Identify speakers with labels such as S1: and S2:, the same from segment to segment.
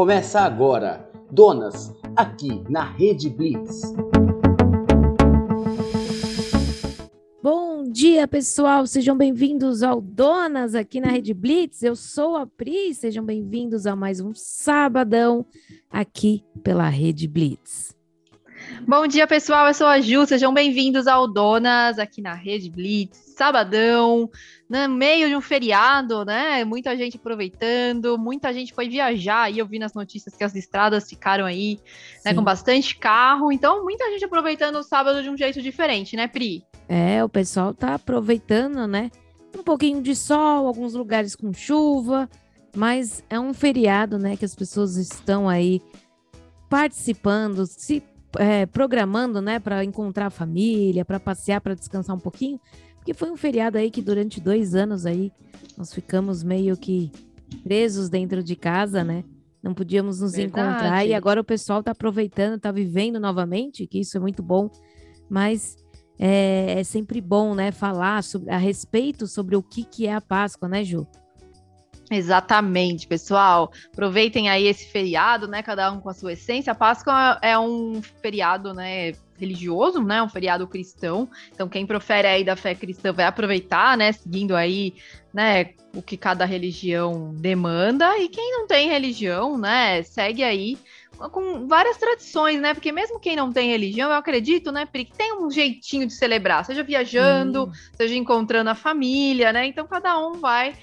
S1: Começa agora, Donas, aqui na Rede Blitz.
S2: Bom dia, pessoal. Sejam bem-vindos ao Donas aqui na Rede Blitz. Eu sou a Pri. Sejam bem-vindos a mais um sabadão aqui pela Rede Blitz.
S3: Bom dia, pessoal. Eu sou a Ju. Sejam bem-vindos ao Donas aqui na Rede Blitz. Sabadão, no meio de um feriado, né? Muita gente aproveitando, muita gente foi viajar. E eu vi nas notícias que as estradas ficaram aí, né, com bastante carro. Então, muita gente aproveitando o sábado de um jeito diferente, né, Pri?
S2: É, o pessoal tá aproveitando, né? Um pouquinho de sol, alguns lugares com chuva, mas é um feriado, né? Que as pessoas estão aí participando, se é, programando, né, para encontrar a família, para passear, para descansar um pouquinho, porque foi um feriado aí que durante dois anos aí nós ficamos meio que presos dentro de casa, né? Não podíamos nos Verdade. encontrar e agora o pessoal está aproveitando, está vivendo novamente, que isso é muito bom, mas é, é, sempre bom, né, falar sobre, a respeito sobre o que, que é a Páscoa, né, Ju?
S3: Exatamente, pessoal. Aproveitem aí esse feriado, né? Cada um com a sua essência. A Páscoa é um feriado, né? religioso, né? Um feriado cristão. Então, quem profere aí da fé cristã vai aproveitar, né? Seguindo aí, né? O que cada religião demanda. E quem não tem religião, né? Segue aí com várias tradições, né? Porque mesmo quem não tem religião, eu acredito, né, Pri, que tem um jeitinho de celebrar, seja viajando, seja encontrando a família, né? Então cada um vai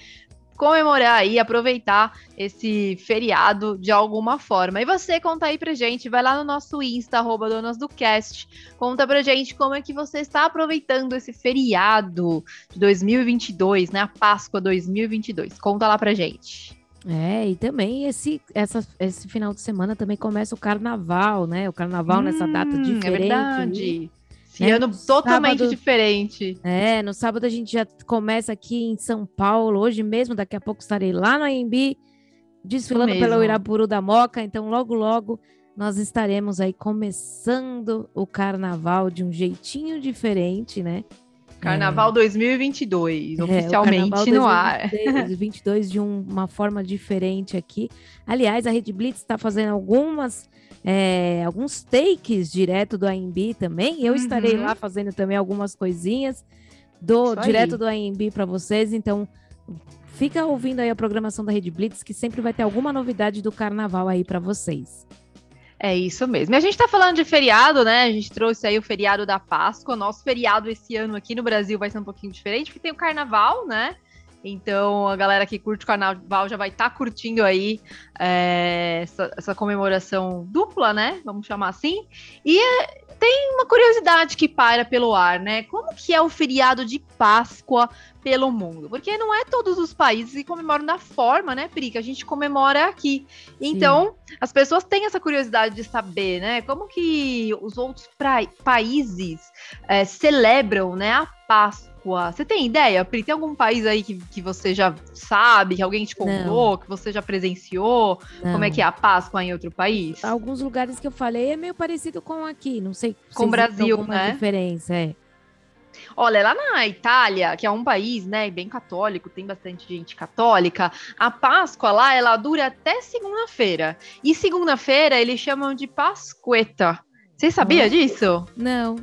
S3: comemorar e aproveitar esse feriado de alguma forma. E você conta aí pra gente, vai lá no nosso Insta, arroba Donas do Cast, conta pra gente como é que você está aproveitando esse feriado de 2022, né? A Páscoa 2022. Conta lá pra gente.
S2: É, e também esse, essa, esse final de semana também começa o carnaval, né? O carnaval hum, nessa data hum, é diferente. É
S3: verdade. Esse né? ano totalmente sábado, diferente.
S2: É, no sábado a gente já começa aqui em São Paulo. Hoje mesmo, daqui a pouco estarei lá no AMB, desfilando pelo Irapuru da Moca. Então, logo, logo, nós estaremos aí começando o carnaval de um jeitinho diferente, né?
S3: Carnaval é. 2022, oficialmente é, no ar.
S2: 2022 de um, uma forma diferente aqui. Aliás, a Rede Blitz está fazendo algumas é, alguns takes direto do AMB também. Eu uhum. estarei lá fazendo também algumas coisinhas do direto do AMB para vocês. Então, fica ouvindo aí a programação da Rede Blitz, que sempre vai ter alguma novidade do carnaval aí para vocês.
S3: É isso mesmo. E a gente está falando de feriado, né? A gente trouxe aí o feriado da Páscoa. Nosso feriado esse ano aqui no Brasil vai ser um pouquinho diferente, porque tem o carnaval, né? Então, a galera que curte o carnaval já vai estar tá curtindo aí é, essa, essa, comemoração dupla, né? Vamos chamar assim. E é, tem uma curiosidade que paira pelo ar, né? Como que é o feriado de Páscoa pelo mundo? Porque não é todos os países que comemoram da forma, né, Pri, que a gente comemora aqui. Então, Sim. as pessoas têm essa curiosidade de saber, né? Como que os outros países é, celebram, né, a Páscoa? Você tem ideia, Pri? Tem algum país aí que, que você já sabe, que alguém te contou, Não. que você já presenciou? Não. Como é que é a Páscoa em outro país?
S2: Alguns lugares que eu falei é meio parecido com aqui, não sei.
S3: Com o Brasil, né?
S2: diferença, é.
S3: Olha, lá na Itália, que é um país, né, bem católico, tem bastante gente católica, a Páscoa lá, ela dura até segunda-feira. E segunda-feira eles chamam de Pasqueta. Você sabia disso?
S2: Não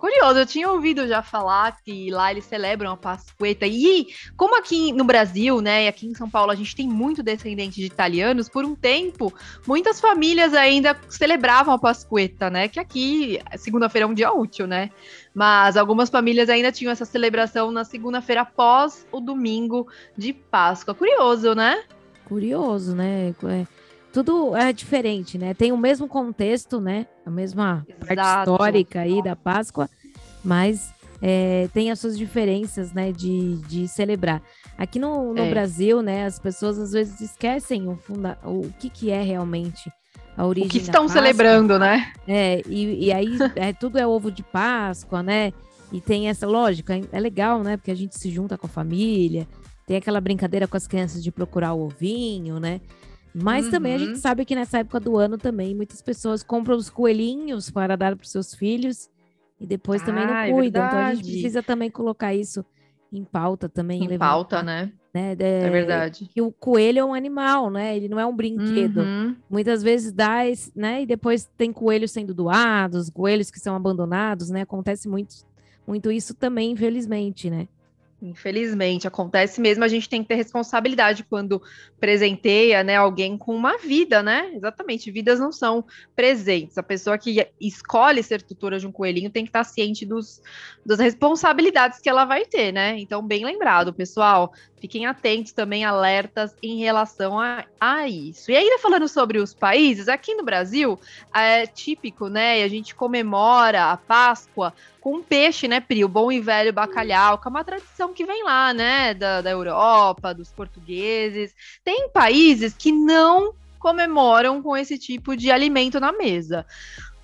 S3: curioso, eu tinha ouvido já falar que lá eles celebram a Pasqueta. E como aqui no Brasil, né, e aqui em São Paulo, a gente tem muito descendente de italianos, por um tempo, muitas famílias ainda celebravam a Pasqueta, né? Que aqui, segunda-feira é um dia útil, né? Mas algumas famílias ainda tinham essa celebração na segunda-feira após o domingo de Páscoa. Curioso, né?
S2: Curioso, né? É tudo é diferente, né? Tem o mesmo contexto, né? A mesma Exato. parte histórica aí da Páscoa, mas é, tem as suas diferenças, né? De, de celebrar. Aqui no, no é. Brasil, né? As pessoas às vezes esquecem o, funda o que, que é realmente a origem. O
S3: que estão celebrando, né?
S2: É, e, e aí é, tudo é ovo de Páscoa, né? E tem essa lógica, é legal, né? Porque a gente se junta com a família, tem aquela brincadeira com as crianças de procurar o ovinho, né? Mas uhum. também a gente uhum. sabe que nessa época do ano também muitas pessoas compram os coelhinhos para dar para os seus filhos e depois ah, também não ah, é cuidam. Então a gente precisa também colocar isso em pauta também.
S3: Em pauta, né?
S2: Né?
S3: É, é verdade.
S2: Que o coelho é um animal, né? Ele não é um brinquedo. Uhum. Muitas vezes dá, né? E depois tem coelhos sendo doados, coelhos que são abandonados, né? Acontece muito, muito isso também, infelizmente, né?
S3: Infelizmente, acontece mesmo. A gente tem que ter responsabilidade quando presenteia, né, alguém com uma vida, né? Exatamente, vidas não são presentes. A pessoa que escolhe ser tutora de um coelhinho tem que estar ciente dos, das responsabilidades que ela vai ter, né? Então, bem lembrado, pessoal. Fiquem atentos também, alertas em relação a, a isso. E ainda falando sobre os países, aqui no Brasil é típico, né? A gente comemora a Páscoa com peixe, né, Pri? O bom e velho bacalhau, que é uma tradição que vem lá, né? Da, da Europa, dos portugueses. Tem países que não comemoram com esse tipo de alimento na mesa.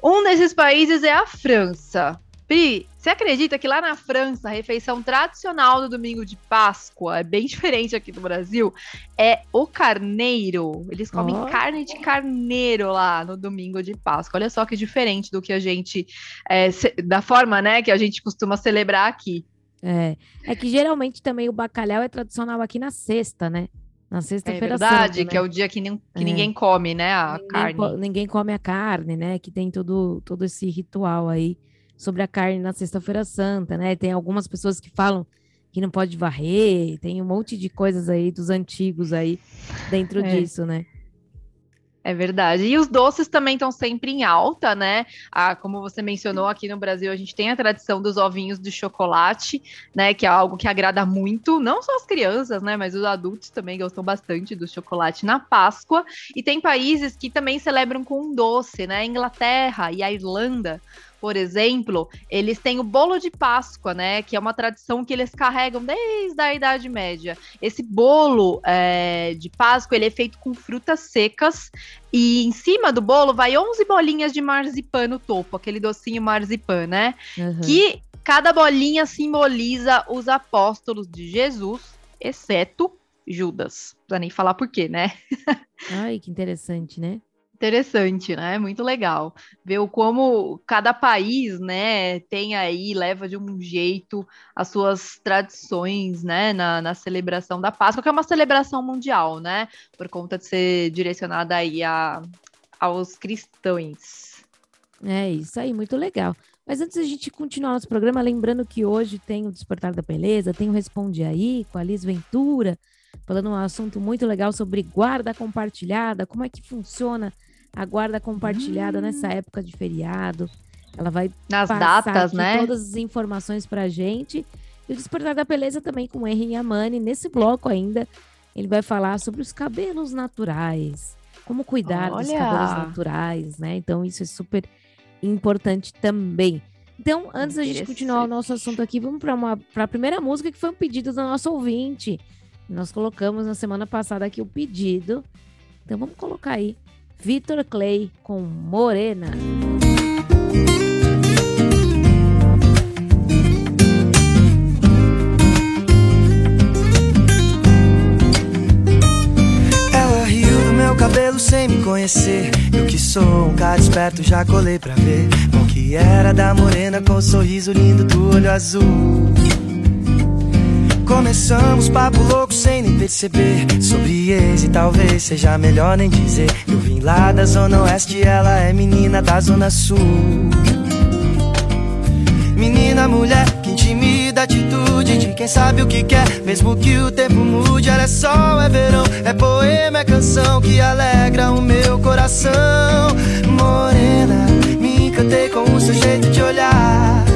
S3: Um desses países é a França. Pri, você acredita que lá na França, a refeição tradicional do domingo de Páscoa é bem diferente aqui do Brasil? É o carneiro. Eles comem oh. carne de carneiro lá no domingo de Páscoa. Olha só que diferente do que a gente. É, da forma né, que a gente costuma celebrar aqui.
S2: É. É que geralmente também o bacalhau é tradicional aqui na sexta, né? Na sexta-feira
S3: É verdade, santa, que né? é o dia que, nem, que é. ninguém come, né, a
S2: ninguém
S3: carne.
S2: ninguém come a carne, né? Que tem todo, todo esse ritual aí sobre a carne na Sexta-feira Santa, né? Tem algumas pessoas que falam que não pode varrer, tem um monte de coisas aí dos antigos aí dentro é. disso, né?
S3: É verdade. E os doces também estão sempre em alta, né? Ah, como você mencionou, aqui no Brasil a gente tem a tradição dos ovinhos de chocolate, né? Que é algo que agrada muito, não só as crianças, né? Mas os adultos também gostam bastante do chocolate na Páscoa. E tem países que também celebram com um doce, né? Inglaterra e a Irlanda por exemplo, eles têm o bolo de Páscoa, né? Que é uma tradição que eles carregam desde a Idade Média. Esse bolo é, de Páscoa ele é feito com frutas secas e em cima do bolo vai 11 bolinhas de marzipan no topo, aquele docinho marzipan, né? Uhum. Que cada bolinha simboliza os apóstolos de Jesus, exceto Judas. Não precisa nem falar por quê, né?
S2: Ai, que interessante, né?
S3: Interessante, né? Muito legal ver como cada país, né, tem aí, leva de um jeito as suas tradições, né, na, na celebração da Páscoa, que é uma celebração mundial, né, por conta de ser direcionada aí a, aos cristãos.
S2: É isso aí, muito legal. Mas antes da gente continuar nosso programa, lembrando que hoje tem o Despertar da Beleza, tem o Responde Aí com a Liz Ventura, falando um assunto muito legal sobre guarda compartilhada, como é que funciona a guarda compartilhada hum. nessa época de feriado. Ela vai
S3: nas datas, né?
S2: Todas as informações para gente. E o Despertar da Beleza também com o Henry Yamani. Nesse bloco ainda, ele vai falar sobre os cabelos naturais. Como cuidar Olha. dos cabelos naturais, né? Então, isso é super importante também. Então, antes da gente continuar o nosso assunto aqui, vamos para a primeira música que foi um pedido do nosso ouvinte. Nós colocamos na semana passada aqui o pedido. Então, vamos colocar aí Vitor Clay com Morena.
S4: Ela riu do meu cabelo sem me conhecer. Eu que sou um cara esperto, já colei pra ver. O que era da morena com o sorriso lindo do olho azul. Começamos papo louco sem nem perceber. Sobre ex e talvez seja melhor nem dizer. Eu vim lá da zona oeste, ela é menina da zona sul. Menina, mulher, que intimida atitude de quem sabe o que quer. Mesmo que o tempo mude, ela é sol, é verão É poema, é canção que alegra o meu coração. Morena, me encantei com o seu jeito de olhar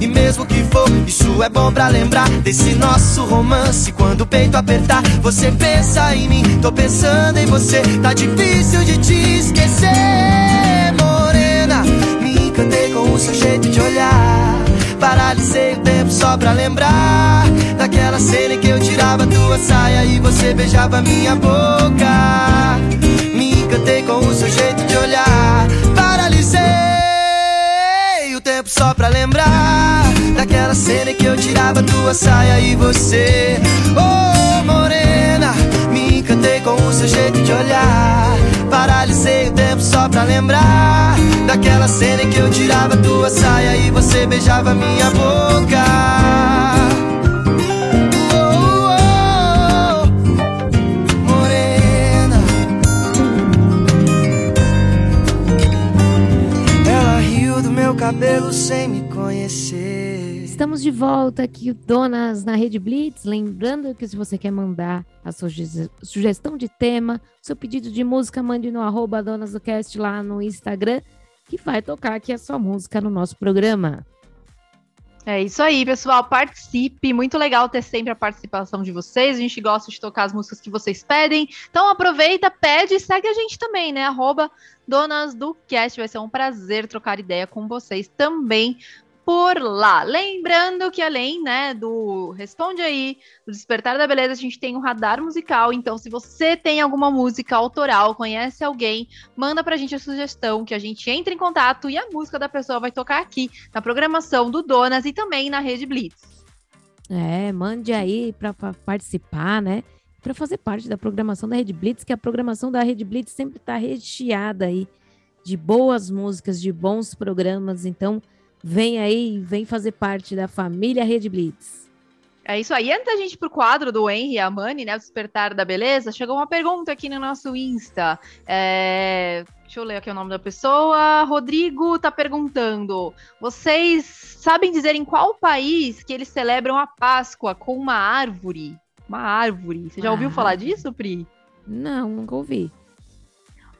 S4: E mesmo que for, isso é bom pra lembrar desse nosso romance. Quando o peito apertar, você pensa em mim, tô pensando em você. Tá difícil de te esquecer, morena. Me encantei com o seu jeito de olhar. Paralisei o tempo só pra lembrar Daquela cena em que eu tirava tua saia E você beijava minha boca Me encantei com o seu jeito de olhar tempo só pra lembrar Daquela cena em que eu tirava tua saia E você, oh morena Me encantei com o seu jeito de olhar. Paralisei o tempo só pra lembrar Daquela cena em que eu tirava tua saia E você beijava minha boca cabelo sem me conhecer
S2: Estamos de volta aqui, Donas na Rede Blitz. Lembrando que se você quer mandar a sua sugestão de tema, seu pedido de música, mande no arroba Donas do Cast lá no Instagram, que vai tocar aqui a sua música no nosso programa.
S3: É isso aí, pessoal. Participe. Muito legal ter sempre a participação de vocês. A gente gosta de tocar as músicas que vocês pedem. Então aproveita, pede e segue a gente também, né? Arroba Donas do Cast. Vai ser um prazer trocar ideia com vocês também por lá. Lembrando que além, né, do Responde aí, do Despertar da Beleza, a gente tem um radar musical. Então, se você tem alguma música autoral, conhece alguém, manda pra gente a sugestão que a gente entre em contato e a música da pessoa vai tocar aqui na programação do Donas e também na Rede Blitz.
S2: É, mande aí para participar, né? Para fazer parte da programação da Rede Blitz, que a programação da Rede Blitz sempre está recheada aí de boas músicas, de bons programas. Então, Vem aí, vem fazer parte da família Rede Blitz.
S3: É isso aí. Antes da gente ir pro quadro do Henry e a Mani, né? O Despertar da Beleza, chegou uma pergunta aqui no nosso Insta. É... Deixa eu ler aqui o nome da pessoa. Rodrigo tá perguntando: vocês sabem dizer em qual país que eles celebram a Páscoa com uma árvore? Uma árvore. Você já ouviu falar disso, Pri?
S2: Não, nunca ouvi.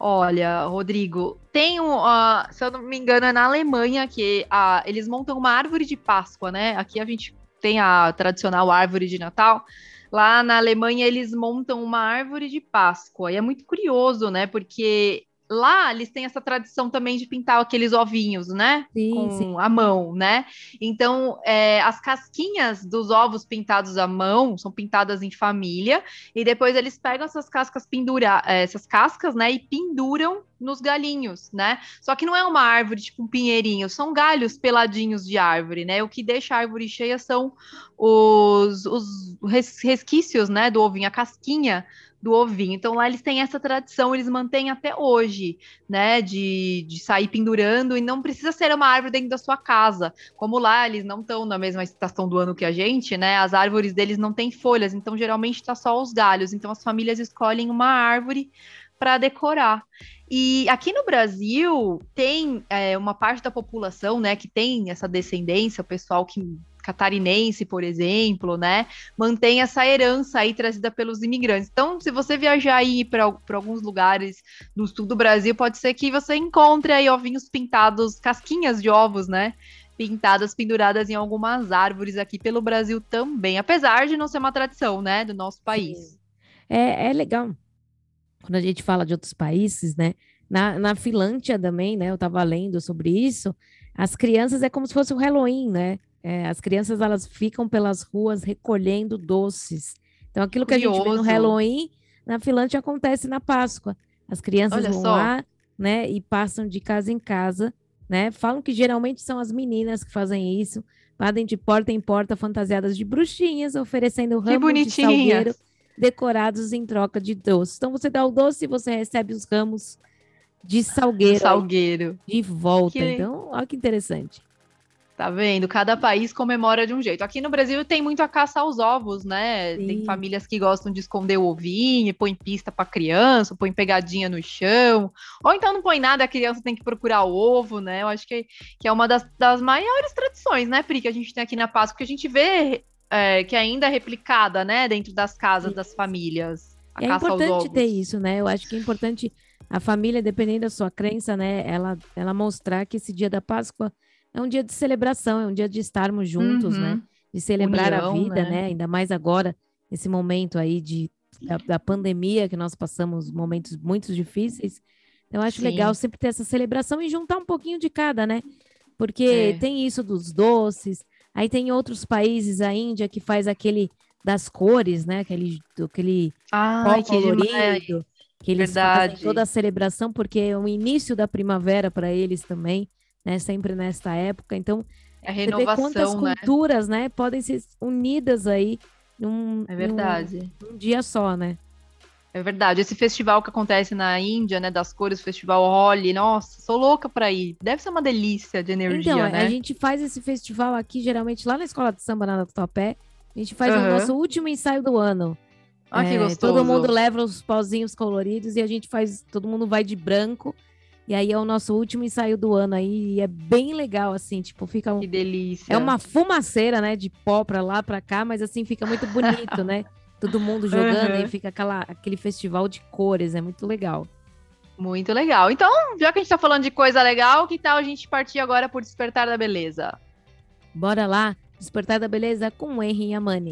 S3: Olha, Rodrigo, tem um, uh, se eu não me engano, é na Alemanha que uh, eles montam uma árvore de Páscoa, né? Aqui a gente tem a tradicional árvore de Natal. Lá na Alemanha eles montam uma árvore de Páscoa. E é muito curioso, né? Porque lá eles têm essa tradição também de pintar aqueles ovinhos, né?
S2: Sim,
S3: Com
S2: sim.
S3: a mão, né? Então, é, as casquinhas dos ovos pintados à mão são pintadas em família, e depois eles pegam essas cascas pendura, é, essas cascas, né? E penduram nos galinhos, né? Só que não é uma árvore tipo um pinheirinho, são galhos peladinhos de árvore, né? O que deixa a árvore cheia são os, os resquícios, né, do ovinho, a casquinha do ovinho. Então lá eles têm essa tradição, eles mantêm até hoje, né, de, de sair pendurando e não precisa ser uma árvore dentro da sua casa. Como lá eles não estão na mesma estação do ano que a gente, né, as árvores deles não têm folhas, então geralmente está só os galhos. Então as famílias escolhem uma árvore para decorar. E aqui no Brasil tem é, uma parte da população, né, que tem essa descendência, o pessoal que catarinense, por exemplo, né, mantém essa herança aí trazida pelos imigrantes. Então, se você viajar aí para alguns lugares do sul do Brasil, pode ser que você encontre aí ovinhos pintados, casquinhas de ovos, né, pintadas, penduradas em algumas árvores aqui pelo Brasil também, apesar de não ser uma tradição, né, do nosso país.
S2: É, é legal quando a gente fala de outros países, né? Na, na Finlândia também, né? Eu estava lendo sobre isso. As crianças é como se fosse o Halloween, né? É, as crianças elas ficam pelas ruas recolhendo doces. Então, aquilo que Curioso. a gente vê no Halloween, na Finlândia acontece na Páscoa. As crianças Olha vão só. lá, né, e passam de casa em casa, né? Falam que geralmente são as meninas que fazem isso, podem de porta em porta fantasiadas de bruxinhas, oferecendo ramos de salgueiro decorados em troca de doces. Então, você dá o doce e você recebe os ramos de salgueiro,
S3: salgueiro.
S2: de volta. Que... Então, olha que interessante.
S3: Tá vendo? Cada país comemora de um jeito. Aqui no Brasil tem muito a caça aos ovos, né? Sim. Tem famílias que gostam de esconder o ovinho, põe pista para criança, põe pegadinha no chão. Ou então não põe nada, a criança tem que procurar o ovo, né? Eu acho que, que é uma das, das maiores tradições, né, Pri, que a gente tem aqui na Páscoa, que a gente vê é, que ainda é replicada, né, dentro das casas Sim. das famílias.
S2: é importante ter isso, né? Eu acho que é importante a família, dependendo da sua crença, né, ela, ela mostrar que esse dia da Páscoa é um dia de celebração, é um dia de estarmos juntos, né?
S3: Uhum.
S2: De celebrar a
S3: União,
S2: vida,
S3: né?
S2: né? Ainda mais agora, nesse momento aí de, da, da pandemia, que nós passamos momentos muito difíceis. Então, eu acho
S3: Sim.
S2: legal sempre ter essa celebração e juntar um pouquinho de cada, né? Porque
S3: É.
S2: tem isso dos doces, aí tem outros países, a Índia, que faz aquele das cores, né? Aquele, aquele
S3: Ai, que demais.
S2: colorido, que eles fazem
S3: Verdade.
S2: toda a celebração, porque é o início da primavera para eles também, né? Sempre nesta época. Então,
S3: É a
S2: vê quantas
S3: renovação, né?
S2: culturas, né? Podem ser unidas aí num,
S3: É verdade.
S2: num, num dia só, né?
S3: É verdade. Esse festival que acontece na Índia, né, das cores, o festival Holi, nossa, sou louca pra ir. Deve ser uma delícia de energia,
S2: então,
S3: né?
S2: a gente faz esse festival aqui, geralmente, lá na escola de samba na Tatuapé. A gente faz o
S3: Aham.
S2: nosso último ensaio do ano.
S3: Ah, que
S2: É,
S3: gostoso.
S2: Todo mundo leva os pozinhos coloridos e a gente faz, todo mundo vai de branco. E aí é o nosso último ensaio do ano aí, e é bem legal, assim, tipo, fica um,
S3: Que delícia.
S2: é uma fumaceira, né, de pó pra lá, pra cá, mas assim, fica muito bonito, né? Todo mundo jogando
S3: Aham.
S2: e fica aquela, aquele festival de cores, é muito legal.
S3: Muito legal. Então, já que a gente tá falando de coisa legal, que tal a gente partir agora por Despertar da Beleza?
S2: Bora lá, Despertar da Beleza com o Henry Yamani.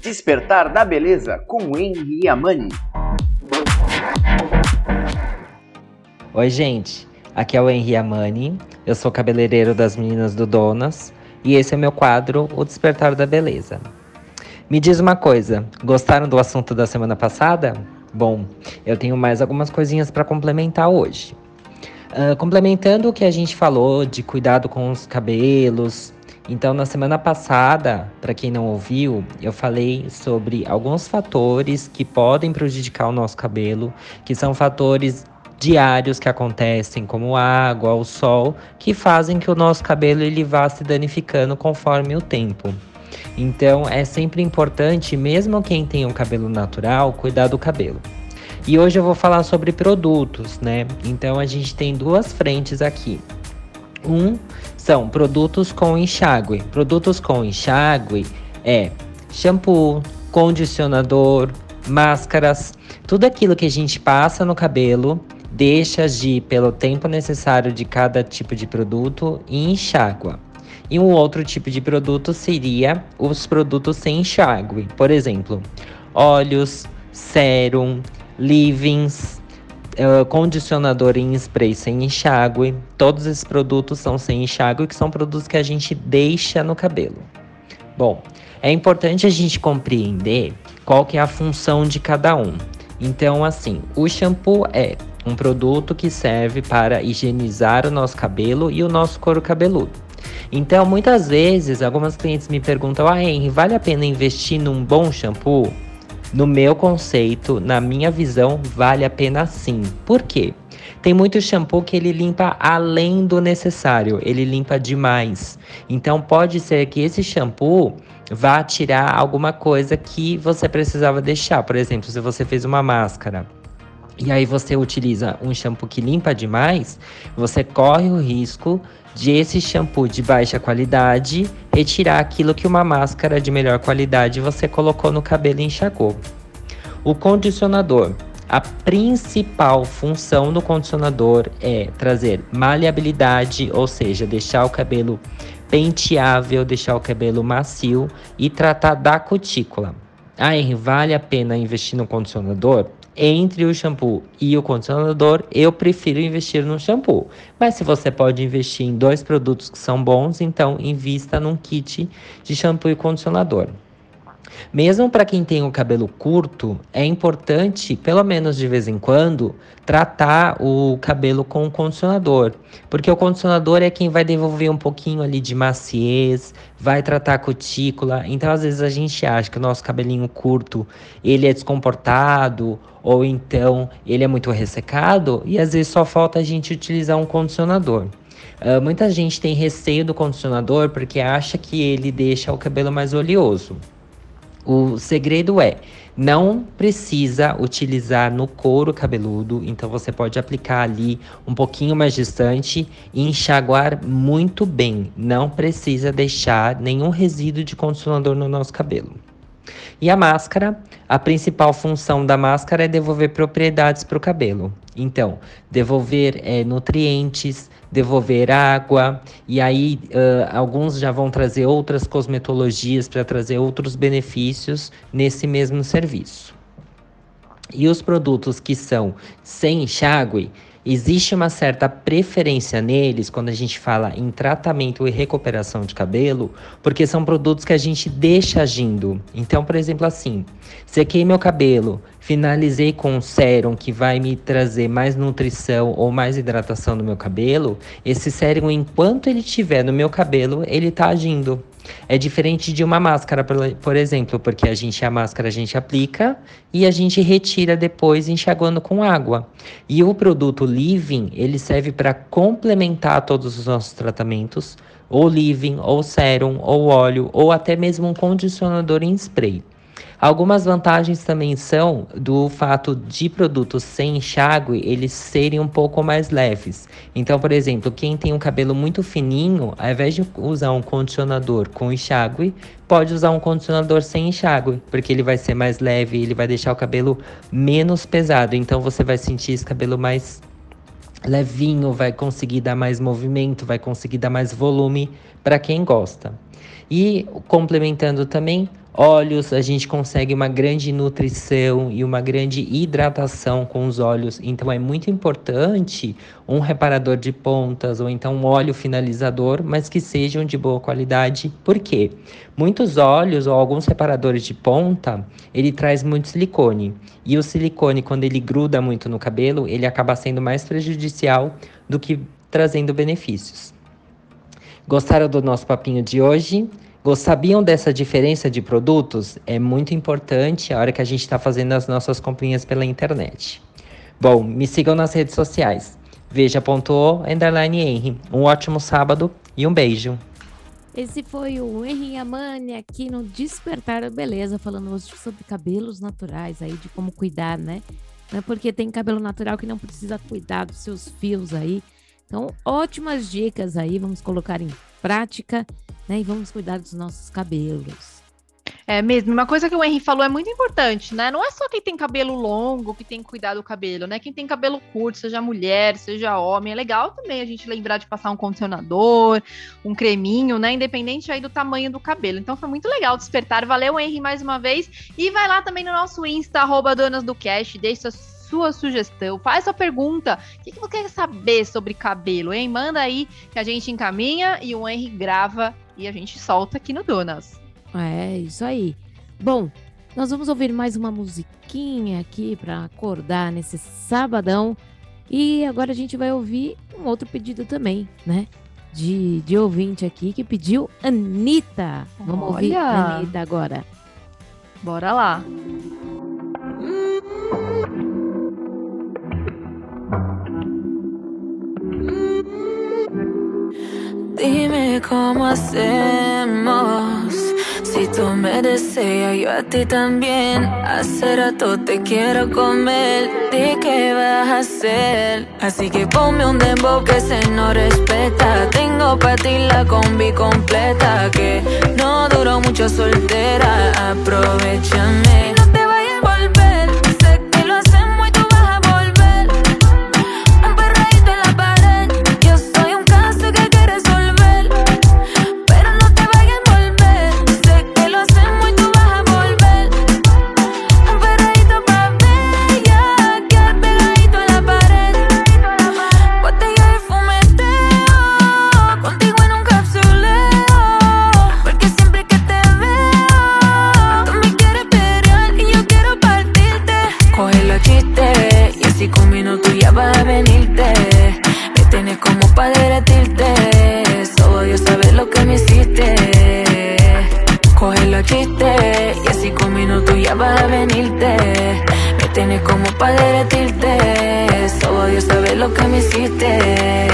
S1: Despertar da Beleza com Henry Amani.
S5: Oi, gente. Aqui é o Henri Amani. Eu sou cabeleireiro das meninas do Donas. E esse é meu quadro, O Despertar da Beleza. Me diz uma coisa: gostaram do assunto da semana passada? Bom, eu tenho mais algumas coisinhas para complementar hoje. Ah, complementando o que a gente falou de cuidado com os cabelos. Então, na semana passada, para quem não ouviu, eu falei sobre alguns fatores que podem prejudicar o nosso cabelo, que são fatores diários que acontecem, como água, o sol, que fazem que o nosso cabelo ele vá se danificando conforme o tempo. Então é sempre importante, mesmo quem tem um cabelo natural, cuidar do cabelo. E hoje eu vou falar sobre produtos, né? Então a gente tem duas frentes aqui. Um são produtos com enxágue. Produtos com enxágue é shampoo, condicionador, máscaras, tudo aquilo que a gente passa no cabelo deixa agir pelo tempo necessário de cada tipo de produto e enxágua. E um outro tipo de produto seria os produtos sem enxágue, por exemplo, óleos, sérum, leave-ins, eh, condicionador em spray sem enxágue. Todos esses produtos são sem enxágue, que são produtos que a gente deixa no cabelo. Bom, é importante a gente compreender qual que é a função de cada um. Então, assim, o shampoo é um produto que serve para higienizar o nosso cabelo e o nosso couro cabeludo. Então, muitas vezes, algumas clientes me perguntam: Ah, Henry, vale a pena investir num bom shampoo? No meu conceito, na minha visão, vale a pena sim. Por quê? Tem muito shampoo que ele limpa além do necessário, ele limpa demais. Então pode ser que esse shampoo vá tirar alguma coisa que você precisava deixar. Por exemplo, se você fez uma máscara e aí você utiliza um shampoo que limpa demais, você corre o risco de esse shampoo de baixa qualidade retirar aquilo que uma máscara de melhor qualidade você colocou no cabelo e enxagou. O condicionador. A principal função do condicionador é trazer maleabilidade, ou seja, deixar o cabelo penteável, deixar o cabelo macio e tratar da cutícula. Ah, vale a pena investir no condicionador? Entre o shampoo e o condicionador, eu prefiro investir no shampoo. Mas se você pode investir em dois produtos que são bons, então invista num kit de shampoo e condicionador. Mesmo para quem tem o cabelo curto, é importante, pelo menos de vez em quando, tratar o cabelo com o condicionador, porque o condicionador é quem vai devolver um pouquinho ali de maciez, vai tratar a cutícula. Então, às vezes a gente acha que o nosso cabelinho curto, ele é descomportado ou então ele é muito ressecado e às vezes só falta a gente utilizar um condicionador. Uh, muita gente tem receio do condicionador porque acha que ele deixa o cabelo mais oleoso. O segredo é não precisa utilizar no couro cabeludo, então você pode aplicar ali um pouquinho mais distante e enxaguar muito bem. Não precisa deixar nenhum resíduo de condicionador no nosso cabelo. E a máscara, a principal função da máscara é devolver propriedades para o cabelo. Então, devolver é, nutrientes, devolver água, e aí uh, alguns já vão trazer outras cosmetologias para trazer outros benefícios nesse mesmo serviço. E os produtos que são sem enxágue, existe uma certa preferência neles quando a gente fala em tratamento e recuperação de cabelo, porque são produtos que a gente deixa agindo. Então, por exemplo, assim, sequei meu cabelo, finalizei com um sérum que vai me trazer mais nutrição ou mais hidratação no meu cabelo, esse sérum, enquanto ele estiver no meu cabelo, ele está agindo. É diferente de uma máscara, por exemplo, porque a gente a máscara a gente aplica e a gente retira depois enxaguando com água. E o produto Living, ele serve para complementar todos os nossos tratamentos, ou Living, ou sérum, ou óleo, ou até mesmo um condicionador em spray. Algumas vantagens também são do fato de produtos sem enxágue eles serem um pouco mais leves. Então, por exemplo, quem tem um cabelo muito fininho, ao invés de usar um condicionador com enxágue, pode usar um condicionador sem enxágue, porque ele vai ser mais leve, ele vai deixar o cabelo menos pesado. Então, você vai sentir esse cabelo mais levinho, vai conseguir dar mais movimento, vai conseguir dar mais volume para quem gosta. E complementando também, Óleos, a gente consegue uma grande nutrição e uma grande hidratação com os óleos. Então é muito importante um reparador de pontas ou então um óleo finalizador, mas que sejam de boa qualidade. Por quê? Muitos óleos ou alguns reparadores de ponta, ele traz muito silicone. E o silicone, quando ele gruda muito no cabelo, ele acaba sendo mais prejudicial do que trazendo benefícios. Gostaram do nosso papinho de hoje? Sabiam dessa diferença de produtos? É muito importante a hora que a gente está fazendo as nossas comprinhas pela internet. Bom, me sigam nas redes sociais. Veja.o. Um ótimo sábado e um beijo.
S2: Esse foi o Henry Amani aqui no Despertar da Beleza, falando hoje sobre cabelos naturais aí, de como cuidar, né? Não é porque tem cabelo natural que não precisa cuidar dos seus fios aí. Então, ótimas dicas aí, vamos colocar em prática né? E vamos cuidar dos nossos cabelos.
S3: É mesmo, uma coisa que o Henry falou é muito importante, né? Não é só quem tem cabelo longo que tem que cuidar do cabelo, né? Quem tem cabelo curto, seja mulher, seja homem, é legal também a gente lembrar de passar um condicionador, um creminho, né? Independente aí do tamanho do cabelo. Então foi muito legal despertar. Valeu, Henry, mais uma vez. E vai lá também no nosso Insta, arroba Donas do Cash, deixa sua sugestão, faz sua pergunta. O que, que você quer saber sobre cabelo, hein? Manda aí que a gente encaminha e o Henry grava e a gente solta aqui no Donas.
S2: É, isso aí. Bom, nós vamos ouvir mais uma musiquinha aqui para acordar nesse sabadão. E agora a gente vai ouvir um outro pedido também, né? De, de ouvinte aqui que pediu Anitta. Vamos Olha. ouvir Anitta agora.
S3: Bora lá.
S6: Dime cómo hacemos. Si tú me deseas, yo a ti también. Hace rato te quiero comer. ¿De qué vas a hacer? Así que ponme un dembow que se no respeta. Tengo para ti la combi completa. Que no duró mucho soltera. Aprovechame. No te vayas a volver. Y así con minutos ya vas a venirte. Me tienes como para derretirte. Solo Dios sabe lo que me hiciste.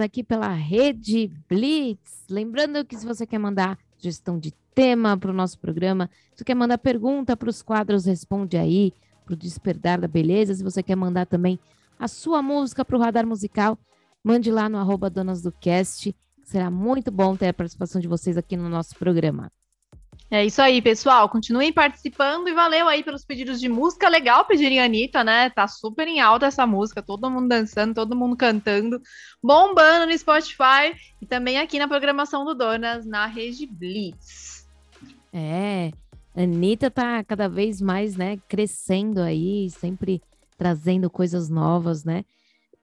S2: Aqui pela Rede Blitz. Lembrando que se você quer mandar sugestão de tema para o nosso programa, se você quer mandar pergunta para os quadros Responde Aí, para o Despertar da Beleza, se você quer mandar também a sua música para o Radar Musical, mande lá no arroba Donas do Cast. Será muito bom ter a participação de vocês aqui no nosso programa.
S3: É isso aí, pessoal. Continuem participando e valeu aí pelos pedidos de música. Legal pedirem a Anitta, né? Tá super em alta essa música, todo mundo dançando, todo mundo cantando, bombando no Spotify e também aqui na programação do Donas, na Rede Blitz.
S2: É, Anitta tá cada vez mais, né, crescendo aí, sempre trazendo coisas novas, né?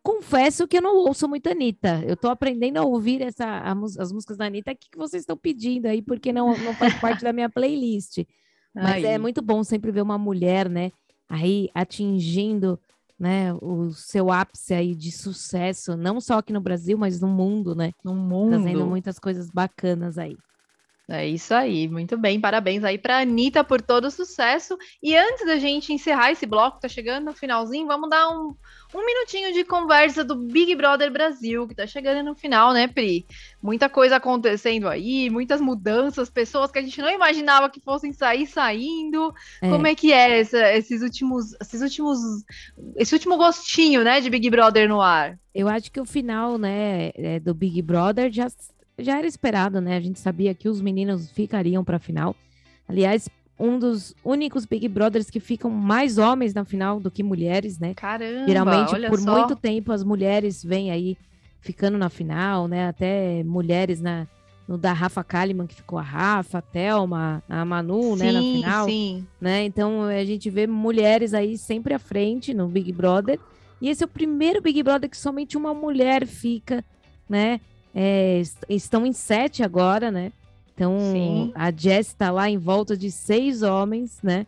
S2: Confesso que eu não ouço muito a Anitta. Eu tô aprendendo a ouvir essa, a, as músicas da Anitta. O que, vocês estão pedindo aí? Porque não, não faz parte da minha playlist. Mas é é muito bom sempre ver uma mulher, né? Aí atingindo né, o seu ápice aí de sucesso, não só aqui no Brasil, mas no mundo, né?
S3: No mundo.
S2: Trazendo muitas coisas bacanas aí.
S3: É isso aí, muito bem. Parabéns aí para Anitta por todo o sucesso. E antes da gente encerrar esse bloco, tá chegando no finalzinho, vamos dar um, um minutinho de conversa do Big Brother Brasil, que tá chegando no final, né, Pri? Muita coisa acontecendo aí, muitas mudanças, pessoas que a gente não imaginava que fossem sair saindo. É. Como é que é essa, esses últimos, esses últimos, esse último gostinho, né, de Big Brother no ar?
S2: Eu acho que o final, né, é, do Big Brother já já era esperado, né? A gente sabia que os meninos ficariam para a final. Aliás, um dos únicos Big Brothers que ficam mais homens na final do que mulheres, né?
S3: Caramba!
S2: Geralmente, por
S3: só.
S2: muito tempo, as mulheres vêm aí ficando na final, né? Até mulheres na, no da Rafa Kalimann, que ficou a Rafa, a Thelma, a Manu, sim, né, na final.
S3: Sim.
S2: Né? Então a gente vê mulheres aí sempre à frente no Big Brother. E esse é o primeiro Big Brother que somente uma mulher fica, né? É, estão em sete agora, né? Então, Sim. a Jess está lá em volta de seis homens, né?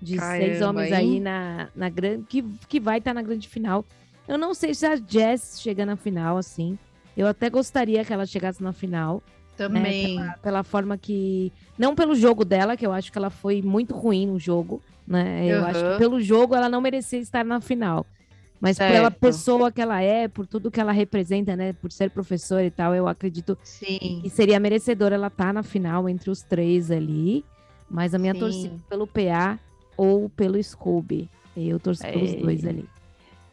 S2: De Caramba, seis homens hein? aí na, na grande. Que, que vai estar tá na grande final. Eu não sei se a Jess chega na final, assim. Eu até gostaria que ela chegasse na final.
S3: Né? Também.
S2: Né? Pela, pela, forma que. Não pelo jogo dela, que eu acho que ela foi muito ruim no jogo. Né? Eu uhum. acho que pelo jogo ela não merecia estar na final. Mas certo. pela pessoa que ela é, por tudo que ela representa, né? Por ser professora e tal, eu acredito
S3: Sim.
S2: que seria merecedora ela estar tá na final entre os três ali. Mas a minha Sim. torcida é pelo PA ou pelo Scooby. Eu torço é. pelos dois ali.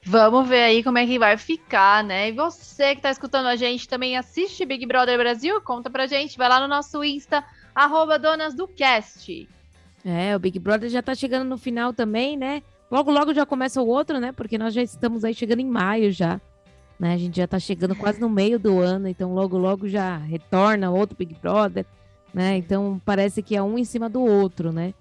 S3: Vamos ver aí como é que vai ficar, né? E você que tá escutando a gente também assiste Big Brother Brasil? Conta pra gente, vai lá no nosso Insta, arroba Donas do Cast.
S2: É, o Big Brother já tá chegando no final também, né? Logo, logo já começa o outro, né? Porque nós já estamos aí chegando em maio já. Né? A gente já tá chegando quase no meio do ano, então logo, logo já retorna outro Big Brother, né? Então parece que é um em cima do outro, né?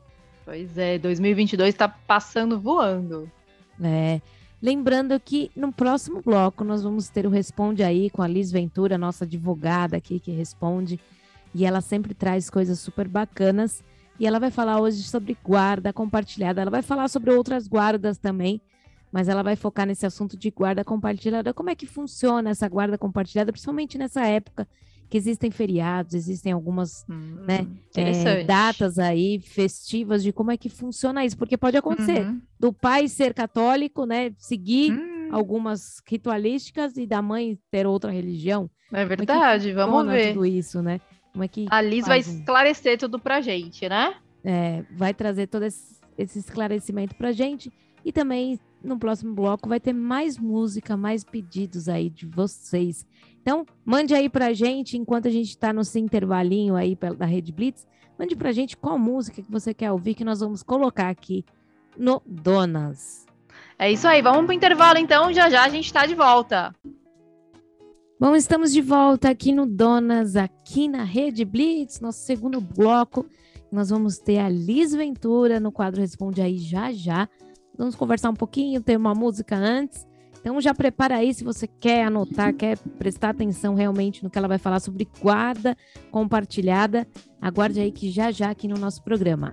S3: Pois é, 2022 tá passando voando.
S2: É. Lembrando que no próximo bloco nós vamos ter o Responde Aí com a Liz Ventura, nossa advogada aqui que responde. E ela sempre traz coisas super bacanas. E ela vai falar hoje sobre guarda compartilhada. Ela vai falar sobre outras guardas também, mas ela vai focar nesse assunto de guarda compartilhada. Como é que funciona essa guarda compartilhada, principalmente nessa época que existem feriados, existem algumas hum, né, é, datas aí festivas de como é que funciona isso, porque pode acontecer uhum. do pai ser católico, né, seguir hum. algumas ritualísticas e da mãe ter outra religião.
S3: É verdade, é vamos ver
S2: tudo isso, né? Como é que
S3: a Liz vai esclarecer tudo pra gente, né?
S2: É, vai trazer todo esse, esse esclarecimento pra gente. E também no próximo bloco vai ter mais música, mais pedidos aí de vocês. Então, mande aí pra gente, enquanto a gente tá no intervalinho aí da Rede Blitz, mande pra gente qual música que você quer ouvir que nós vamos colocar aqui no Donas.
S3: É isso aí, vamos pro intervalo então, já já a gente tá de volta.
S2: Bom, estamos de volta aqui no Donas, aqui na Rede Blitz, nosso segundo bloco. Nós vamos ter a Liz Ventura no quadro Responde Aí já já. Vamos conversar um pouquinho, ter uma música antes. Então já prepara aí se você quer anotar, quer prestar atenção realmente no que ela vai falar sobre guarda compartilhada. Aguarde aí que já já aqui no nosso programa.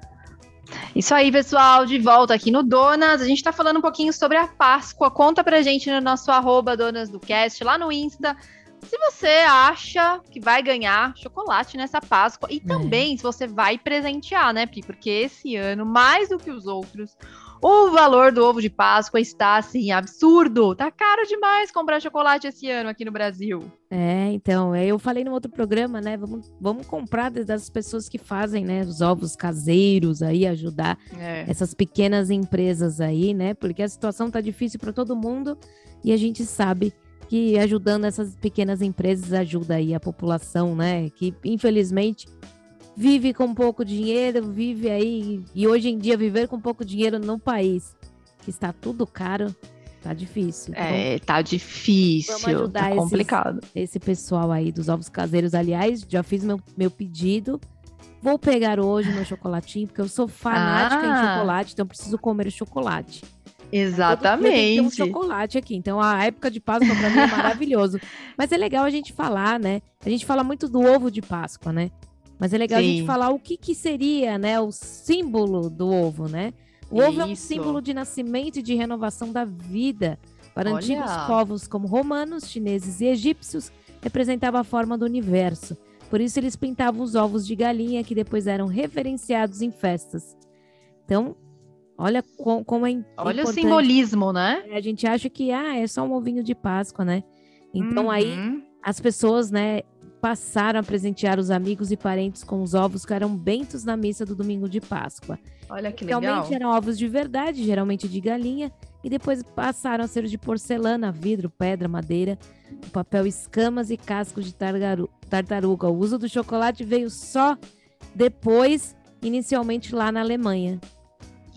S3: Isso aí, pessoal, de volta aqui no Donas. A gente tá falando um pouquinho sobre a Páscoa. Conta pra gente no nosso arroba Donas do Cast, lá no Insta se você acha que vai ganhar chocolate nessa Páscoa e é. também se você vai presentear, né? Porque esse ano, mais do que os outros, O valor do ovo de Páscoa está assim absurdo. Tá caro demais comprar chocolate esse ano aqui no Brasil.
S2: É, então, é, eu falei no outro programa, né? Vamos, vamos comprar das pessoas que fazem, né? Os ovos caseiros aí, ajudar é. essas pequenas empresas aí, né? Porque a situação tá difícil para todo mundo e a gente sabe que ajudando essas pequenas empresas ajuda aí a população, né? Que infelizmente vive com pouco dinheiro, vive aí e hoje em dia viver com pouco dinheiro no país que está tudo caro, tá difícil.
S3: Então, é, tá difícil, vamos ajudar tá complicado.
S2: Esses, esse pessoal aí dos ovos caseiros, aliás, já fiz meu, meu pedido. Vou pegar hoje meu chocolatinho, porque eu sou fanática ah. em chocolate, então preciso comer o chocolate.
S3: Exatamente.
S2: Tem um chocolate aqui. Então a época de Páscoa para mim é maravilhoso. Mas é legal a gente falar, né? A gente fala muito do ovo de Páscoa, né? Mas é legal Sim. a gente falar o que, que seria, né, o símbolo do ovo, né? O ovo é um símbolo de nascimento e de renovação da vida. Para Olha. antigos povos como romanos, chineses e egípcios, representava a forma do universo. Por isso eles pintavam os ovos de galinha que depois eram referenciados em festas. Então, olha com, como é
S3: Olha importante. o simbolismo, né?
S2: A gente acha que ah, é só um ovinho de Páscoa, né? Então uhum. aí as pessoas, né, passaram a presentear os amigos e parentes com os ovos que eram bentos na missa do domingo de Páscoa.
S3: Olha que legal.
S2: Realmente eram ovos de verdade, geralmente de galinha, e depois passaram a ser de porcelana, vidro, pedra, madeira, papel escamas e cascos de tartaruga. O uso do chocolate veio só depois, inicialmente lá na Alemanha.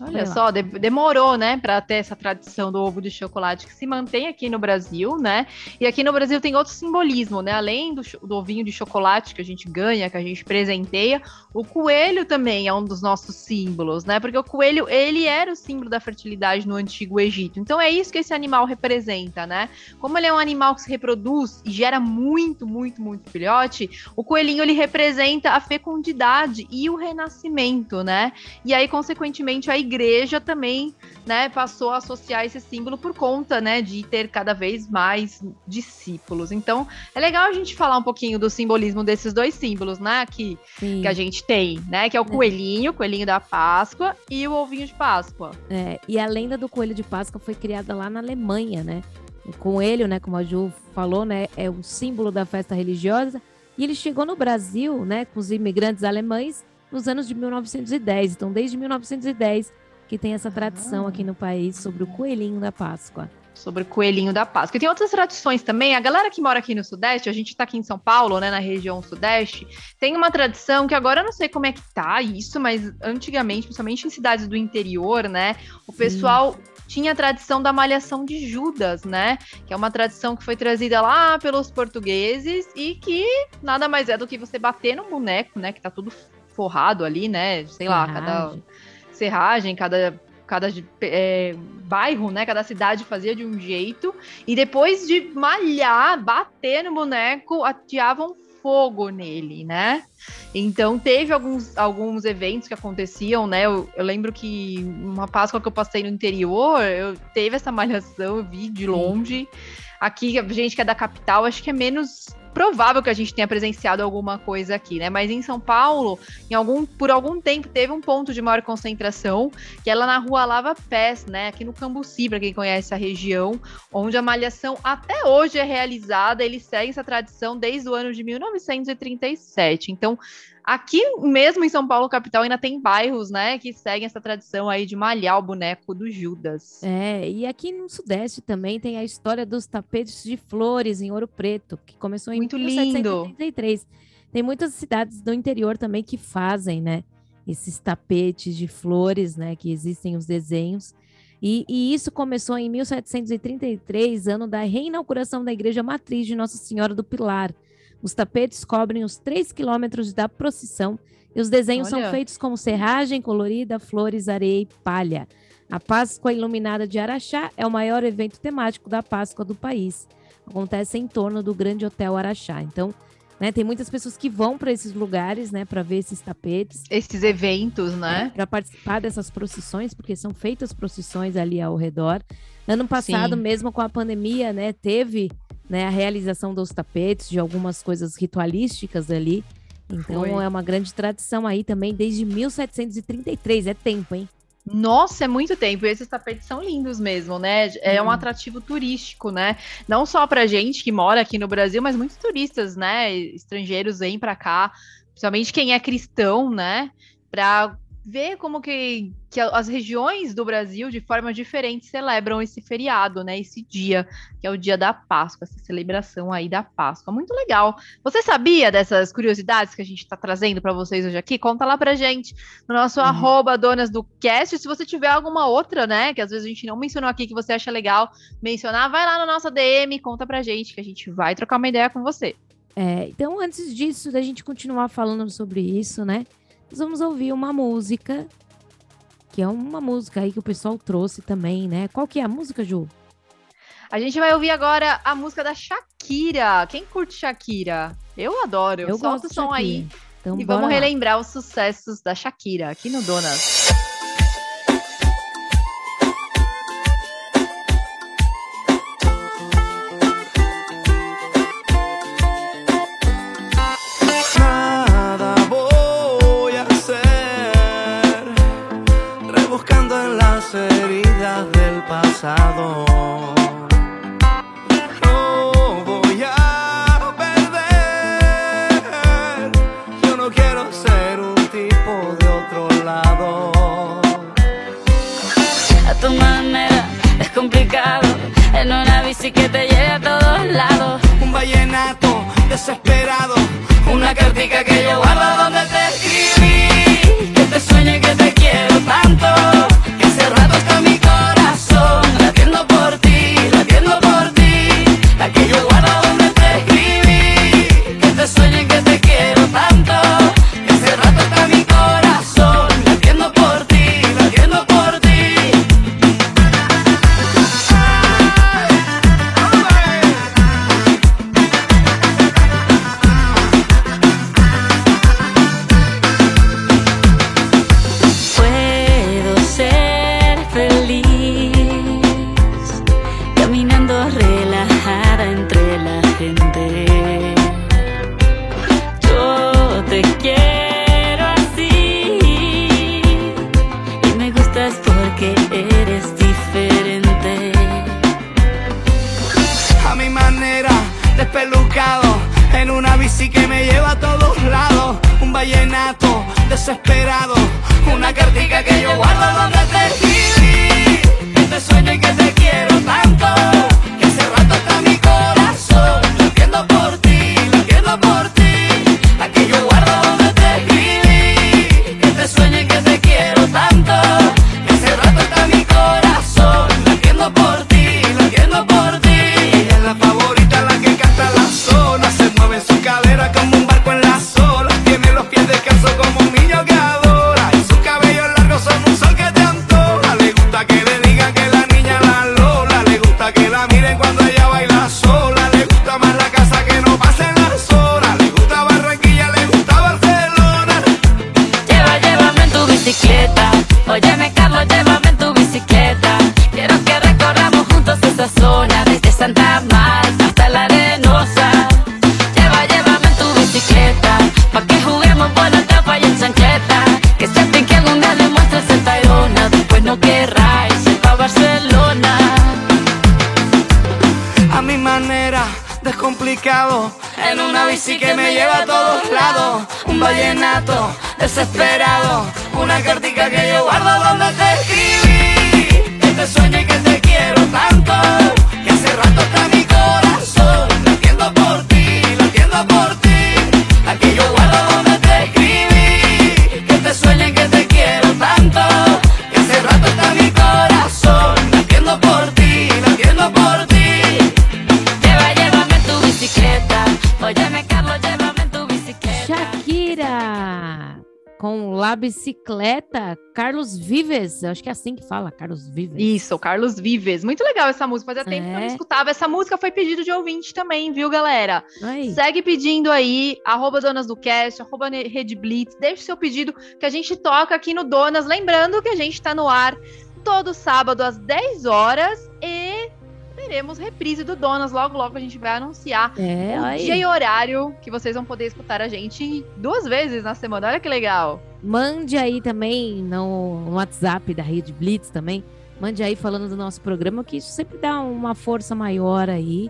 S3: Olha só, de demorou, né, para ter essa tradição do ovo de chocolate que se mantém aqui no Brasil, né? E aqui no Brasil tem outro simbolismo, né? Além do, do, ovinho de chocolate que a gente ganha, que a gente presenteia, o coelho também é um dos nossos símbolos, né? Porque o coelho, ele era o símbolo da fertilidade no antigo Egito. Então é isso que esse animal representa, né? Como ele é um animal que se reproduz e gera muito, muito, muito filhote, o coelhinho ele representa a fecundidade e o renascimento, né? E aí, consequentemente, a igreja também, né, passou a associar esse símbolo por conta, né, de ter cada vez mais discípulos. Então, é legal a gente falar um pouquinho do simbolismo desses dois símbolos, né, que, que a gente tem, né, que é o é. coelhinho, o coelhinho da Páscoa e o ovinho de Páscoa.
S2: É, e a lenda do coelho de Páscoa foi criada lá na Alemanha, né? O coelho, né, como a Ju falou, né, é o símbolo da festa religiosa. E ele chegou no Brasil, né, com os imigrantes alemães nos anos de 1910. Então, desde 1910 que tem essa tradição aqui no país sobre o coelhinho da Páscoa.
S3: Sobre o coelhinho da Páscoa. E tem outras tradições também. A galera que mora aqui no Sudeste, a gente está aqui em São Paulo, né, na região Sudeste, tem uma tradição que agora eu não sei como é que tá isso, mas antigamente, principalmente em cidades do interior, né, o pessoal Sim tinha a tradição da malhação de Judas, né? Que é uma tradição que foi trazida lá pelos portugueses e que nada mais é do que você bater no boneco, né? Que tá tudo forrado ali, né? Sei lá, cada serragem, cada cada é, bairro, né, cada cidade fazia de um jeito, e depois de malhar, bater no boneco, atiavam fogo nele, né? Então teve alguns, alguns eventos que aconteciam, né? Eu, eu, lembro que uma Páscoa que eu passei no interior, eu teve essa malhação, eu vi de longe. Aqui, a gente que é da capital, acho que é menos provável que a gente tenha presenciado alguma coisa aqui, né? Mas em São Paulo, em algum, por algum tempo, teve um ponto de maior concentração, que é lá na rua Lava Pés, né? Aqui no Cambuci, para quem conhece a região, onde a malhação até hoje é realizada. Eles seguem essa tradição desde o ano de 1937. Então, Aqui mesmo em São Paulo, capital, ainda tem bairros, né, que seguem essa tradição aí de malhar o boneco do Judas.
S2: É, e aqui no Sudeste também tem a história dos tapetes de flores em Ouro Preto, que começou em Muito 1733. Lindo. Tem muitas cidades do interior também que fazem, né, esses tapetes de flores, né, que existem os desenhos. E, e, isso começou em 1733, ano da reinauguração da Igreja Matriz de Nossa Senhora do Pilar, os tapetes cobrem os 3 quilômetros da procissão e os desenhos Olha. são feitos com serragem colorida, flores, areia e palha. A Páscoa Iluminada de Araxá é o maior evento temático da Páscoa do país. Acontece em torno do Grande Hotel Araxá. Então, né, tem muitas pessoas que vão para esses lugares, né, para ver esses tapetes.
S3: Esses eventos, né?
S2: É, para participar dessas procissões, porque são feitas procissões ali ao redor. Ano passado, Sim. mesmo com a pandemia, né, teve né, a realização dos tapetes, de algumas coisas ritualísticas ali. Então Foi. é uma grande tradição aí também, desde 1733. É tempo, hein?
S3: Nossa, é muito tempo. E esses tapetes são lindos mesmo, né? É um atrativo turístico, né? Não só pra gente que mora aqui no Brasil, mas muitos turistas, né? Estrangeiros vêm para cá, principalmente quem é cristão, né? Para ver como que, que as regiões do Brasil, de forma diferente, celebram esse feriado, né? Esse dia, que é o dia da Páscoa, essa celebração aí da Páscoa. Muito legal. Você sabia dessas curiosidades que a gente está trazendo para vocês hoje aqui? Conta lá pra gente no nosso uhum. arroba donas do cast. Se você tiver alguma outra, né? Que às vezes a gente não mencionou aqui, que você acha legal mencionar, vai lá na nossa DM, conta pra gente, que a gente vai trocar uma ideia com você.
S2: É, então, antes disso, da gente continuar falando sobre isso, né? Nós vamos ouvir uma música, que é uma música aí que o pessoal trouxe também, né? Qual que é a música, Ju?
S3: A gente vai ouvir agora a música da Shakira. Quem curte Shakira? Eu adoro. Eu Solta o som Shakira. aí. Então, e vamos lá. relembrar os sucessos da Shakira aqui no Donas.
S7: No voy a perder. Yo no quiero ser un tipo de otro lado.
S6: A tu manera es complicado. En una bici que te lleve a todos lados.
S7: Un vallenato desesperado. Una cartica que yo guardo donde te escribí. Que te sueñe bici que me lleva a todos lados, un vallenato desesperado, una cartica que yo guardo donde te
S2: bicicleta, Carlos Vives, acho que é assim que fala, Carlos Vives.
S3: Isso, Carlos Vives. Muito legal essa música, fazia tempo é. que eu não é. escutava. Essa música foi pedido de ouvinte também, viu, galera? Aí. Segue pedindo aí, arroba Donas do Cast, arroba Rede Blitz, deixe seu pedido que a gente toca aqui no Donas. Lembrando que a gente tá no ar todo sábado às 10 horas e teremos reprise do Donas. Logo, logo a gente vai anunciar
S2: É,
S3: o
S2: aí.
S3: dia e horário que vocês vão poder escutar a gente duas vezes na semana. Olha que legal.
S2: Mande aí também no WhatsApp da Rede Blitz também. Mande aí falando do nosso programa, que isso sempre dá uma força maior aí,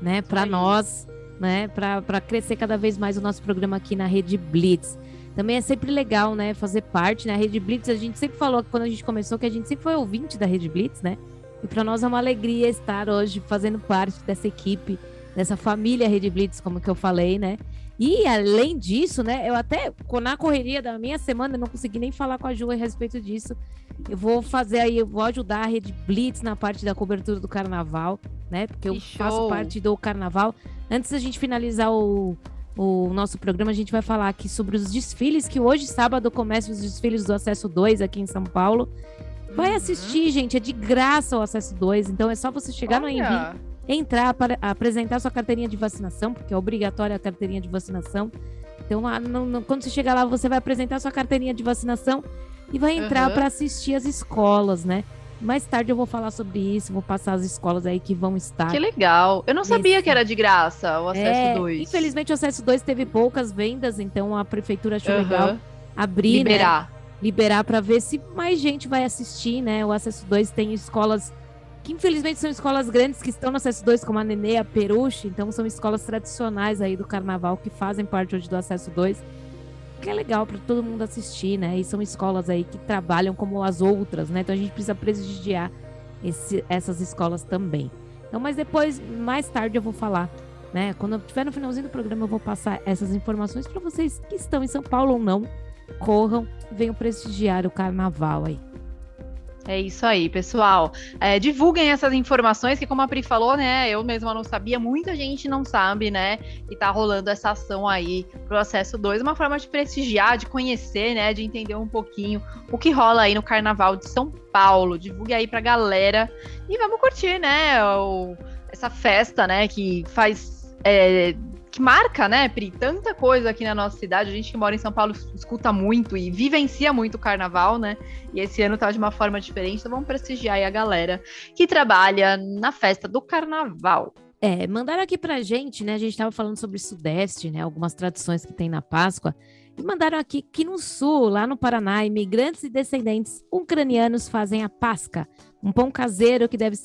S2: né, para nós, né, para crescer cada vez mais o nosso programa aqui na Rede Blitz. Também é sempre legal, né, fazer parte, né? A Rede Blitz, a gente sempre falou quando a gente começou que a gente sempre foi ouvinte da Rede Blitz, né? E para nós é uma alegria estar hoje fazendo parte dessa equipe, dessa família Rede Blitz, como que eu falei, né? E além disso, né, eu até na correria da minha semana não consegui nem falar com a Ju a respeito disso. Eu vou fazer aí, eu vou ajudar a Rede Blitz na parte da cobertura do carnaval, né? Porque eu faço parte do carnaval. Antes da gente finalizar o, o nosso programa, a gente vai falar aqui sobre os desfiles, que hoje, sábado, começam os desfiles do Acesso 2 aqui em São Paulo. Vai
S3: Uhum.
S2: assistir, gente, é de graça o Acesso 2, então é só você chegar no Envie
S3: Olha,
S2: entrar para apresentar sua carteirinha de vacinação, porque é obrigatória a carteirinha de vacinação. Então, ah, não- não- quando você chegar lá, você vai apresentar sua carteirinha de vacinação e vai entrar
S3: Aham.
S2: para assistir as escolas, né? Mais tarde eu vou falar sobre isso, vou passar as escolas aí que vão estar.
S3: Que legal. Eu não sabia
S2: Nesse-
S3: que era de graça o acesso
S2: É,
S3: 2.
S2: Infelizmente o acesso 2 teve poucas vendas, então a prefeitura achou legal abrir, né?
S3: Liberar.
S2: para ver se mais gente vai assistir, né? O Acesso 2 tem escolas que infelizmente são escolas grandes que estão no Acesso 2, como a Nenê, a Peruche, então são escolas tradicionais aí do carnaval que fazem parte hoje do Acesso 2. Que é legal para todo mundo assistir, né? E são escolas aí que trabalham como as outras, né? Então a gente precisa prestigiar esse- essas escolas também. Então, mas depois, mais tarde, eu vou falar, né? Quando eu estiver no finalzinho do programa, eu vou passar essas informações para vocês que estão em São Paulo ou não corram venham prestigiar o carnaval aí.
S3: É isso aí, pessoal. É, divulguem essas informações, que como a Pri falou, né? Eu mesma não sabia, muita gente não sabe, né? E tá rolando essa ação aí pro acesso 2, uma forma de prestigiar, de conhecer, né? De entender um pouquinho o que rola aí no Carnaval de São Paulo. Divulgue aí pra galera e vamos curtir, né? o- essa festa, né? Que faz. é, que marca, né, Pri, tanta coisa aqui na nossa cidade. A gente que mora em São Paulo escuta muito e vivencia muito o carnaval, né? E esse ano tá de uma forma diferente, então vamos prestigiar aí a galera que trabalha na festa do carnaval.
S2: É, mandaram aqui pra gente, né? A gente tava falando sobre Sudeste, né? Algumas tradições que tem na Páscoa. E mandaram aqui que no Sul, lá no Paraná, imigrantes e descendentes ucranianos fazem a Pasca, um pão caseiro que deve,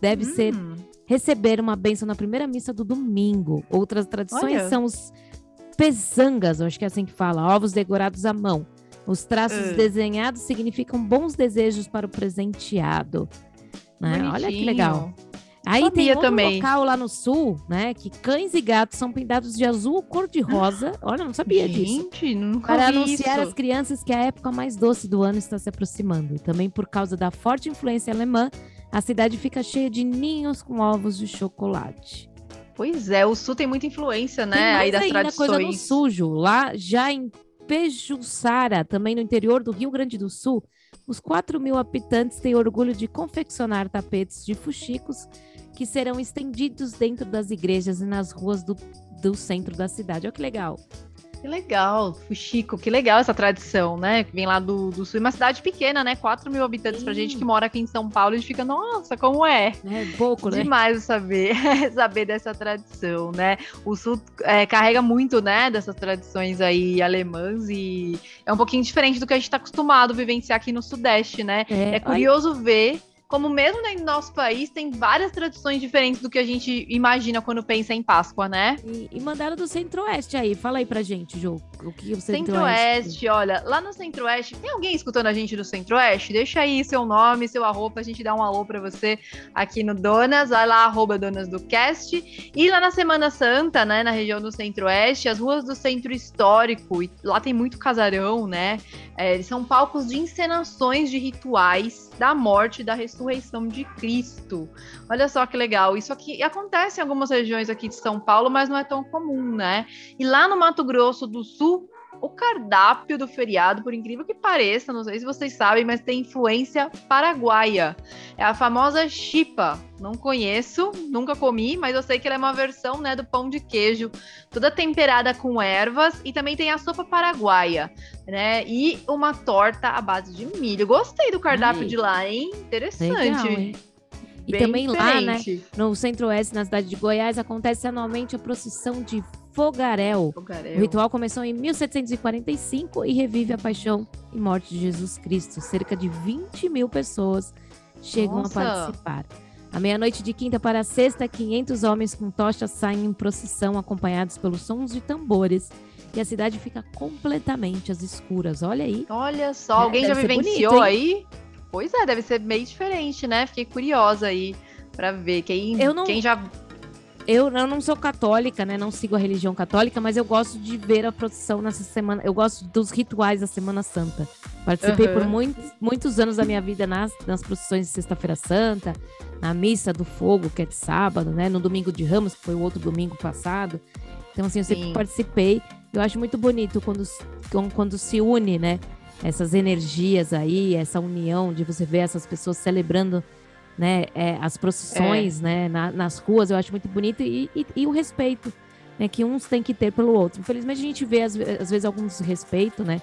S2: deve ser
S3: Hum,
S2: receber uma bênção na primeira missa do domingo. Outras tradições
S3: Olha.
S2: são os pesangas, acho que é assim que fala, ovos decorados à mão. Os traços
S3: Ah.
S2: desenhados significam bons desejos para o presenteado. né? Olha que legal. Aí tem outro
S3: também.
S2: local lá no sul, né, que cães e gatos são pintados de azul ou cor-de-rosa. Olha, eu não sabia disso.
S3: Gente, nunca
S2: Para anunciar
S3: isso.
S2: às crianças que a época mais doce do ano está se aproximando. Também por causa da forte influência alemã, a cidade fica cheia de ninhos com ovos de chocolate.
S3: Pois é, o Sul tem muita influência, né?
S2: Tem mais
S3: aí das
S2: ainda
S3: tradições.
S2: coisa no sujo. Lá, já em Pejuçara, também no interior do Rio Grande do Sul, os 4 mil habitantes têm orgulho de confeccionar tapetes de fuxicos que serão estendidos dentro das igrejas e nas ruas do, do centro da cidade. Olha que legal.
S3: Que legal, Fuxico, que legal essa tradição, né? Que vem lá do, do Sul, uma cidade pequena, né? 4 mil habitantes pra
S2: Sim.
S3: gente que mora aqui em São Paulo, a gente fica, nossa, como é?
S2: É pouco, né?
S3: Demais saber, saber dessa tradição, né? O Sul é, carrega muito, né, dessas tradições aí alemãs e é um pouquinho diferente do que a gente está acostumado a vivenciar aqui no Sudeste, né? É curioso ver como mesmo no nosso país tem várias tradições diferentes do que a gente imagina quando pensa em Páscoa, né?
S2: E, e mandaram do Centro-Oeste aí. Fala aí pra gente, Ju. O que o Centro-Oeste...
S3: Centro-Oeste, olha, lá no Centro-Oeste, tem alguém escutando a gente do Centro-Oeste? Deixa aí seu nome, seu arroba, a gente dá um alô pra você aqui no Donas, vai lá, arroba Donas do Cast. E lá na Semana Santa, né, na região do Centro-Oeste, as ruas do Centro Histórico, e lá tem muito casarão, né? É, eles são palcos de encenações de rituais da morte e da ressurreição de Cristo. Olha só que legal. Isso aqui acontece em algumas regiões aqui de São Paulo, mas não é tão comum, né? E lá no Mato Grosso do Sul, o cardápio do feriado, por incrível que pareça, não sei se vocês sabem, mas tem influência paraguaia. É a famosa chipa. Não conheço, nunca comi, mas eu sei que ela é uma versão, né, do pão de queijo, toda temperada com ervas e também tem a sopa paraguaia, né? E uma torta à base de milho. Gostei do cardápio
S2: Ai.
S3: de lá, hein? Interessante.
S2: Legal, hein? E
S3: Bem
S2: também lá, né,
S3: diferente.
S2: no centro-oeste, na cidade de Goiás, acontece anualmente a procissão de Fogaréu. O ritual começou em 1745 e revive a paixão e morte de Jesus Cristo. Cerca de 20 mil pessoas chegam
S3: Nossa.
S2: a participar. À meia-noite de quinta para sexta, 500 homens com tochas saem em procissão acompanhados pelos sons de tambores e a cidade fica completamente às escuras. Olha aí.
S3: Olha só,
S2: É,
S3: alguém já
S2: deve ser
S3: vivenciou
S2: bonito,
S3: aí? Pois é, deve ser meio diferente, né? Fiquei curiosa aí pra ver. Quem,
S2: não-
S3: quem já.
S2: Eu, eu não sou católica, né? Não sigo a religião católica, mas eu gosto de ver a procissão nessa semana. Eu gosto dos rituais da Semana Santa. Participei por
S3: Aham.
S2: muitos, muitos anos da minha vida nas, nas procissões de Sexta-feira Santa, na Missa do Fogo, que é de sábado, né? No Domingo de Ramos, que foi o outro domingo passado. Então, assim, eu sempre
S3: Sim.
S2: participei. Eu acho muito bonito quando, quando se une, né? Essas energias aí, essa união de você ver essas pessoas celebrando né, é, as procissões, né, na- nas ruas, eu acho muito bonito e, e- e o respeito, né, que uns têm que ter pelo outro. Infelizmente a gente vê às, às vezes algum desrespeito, né,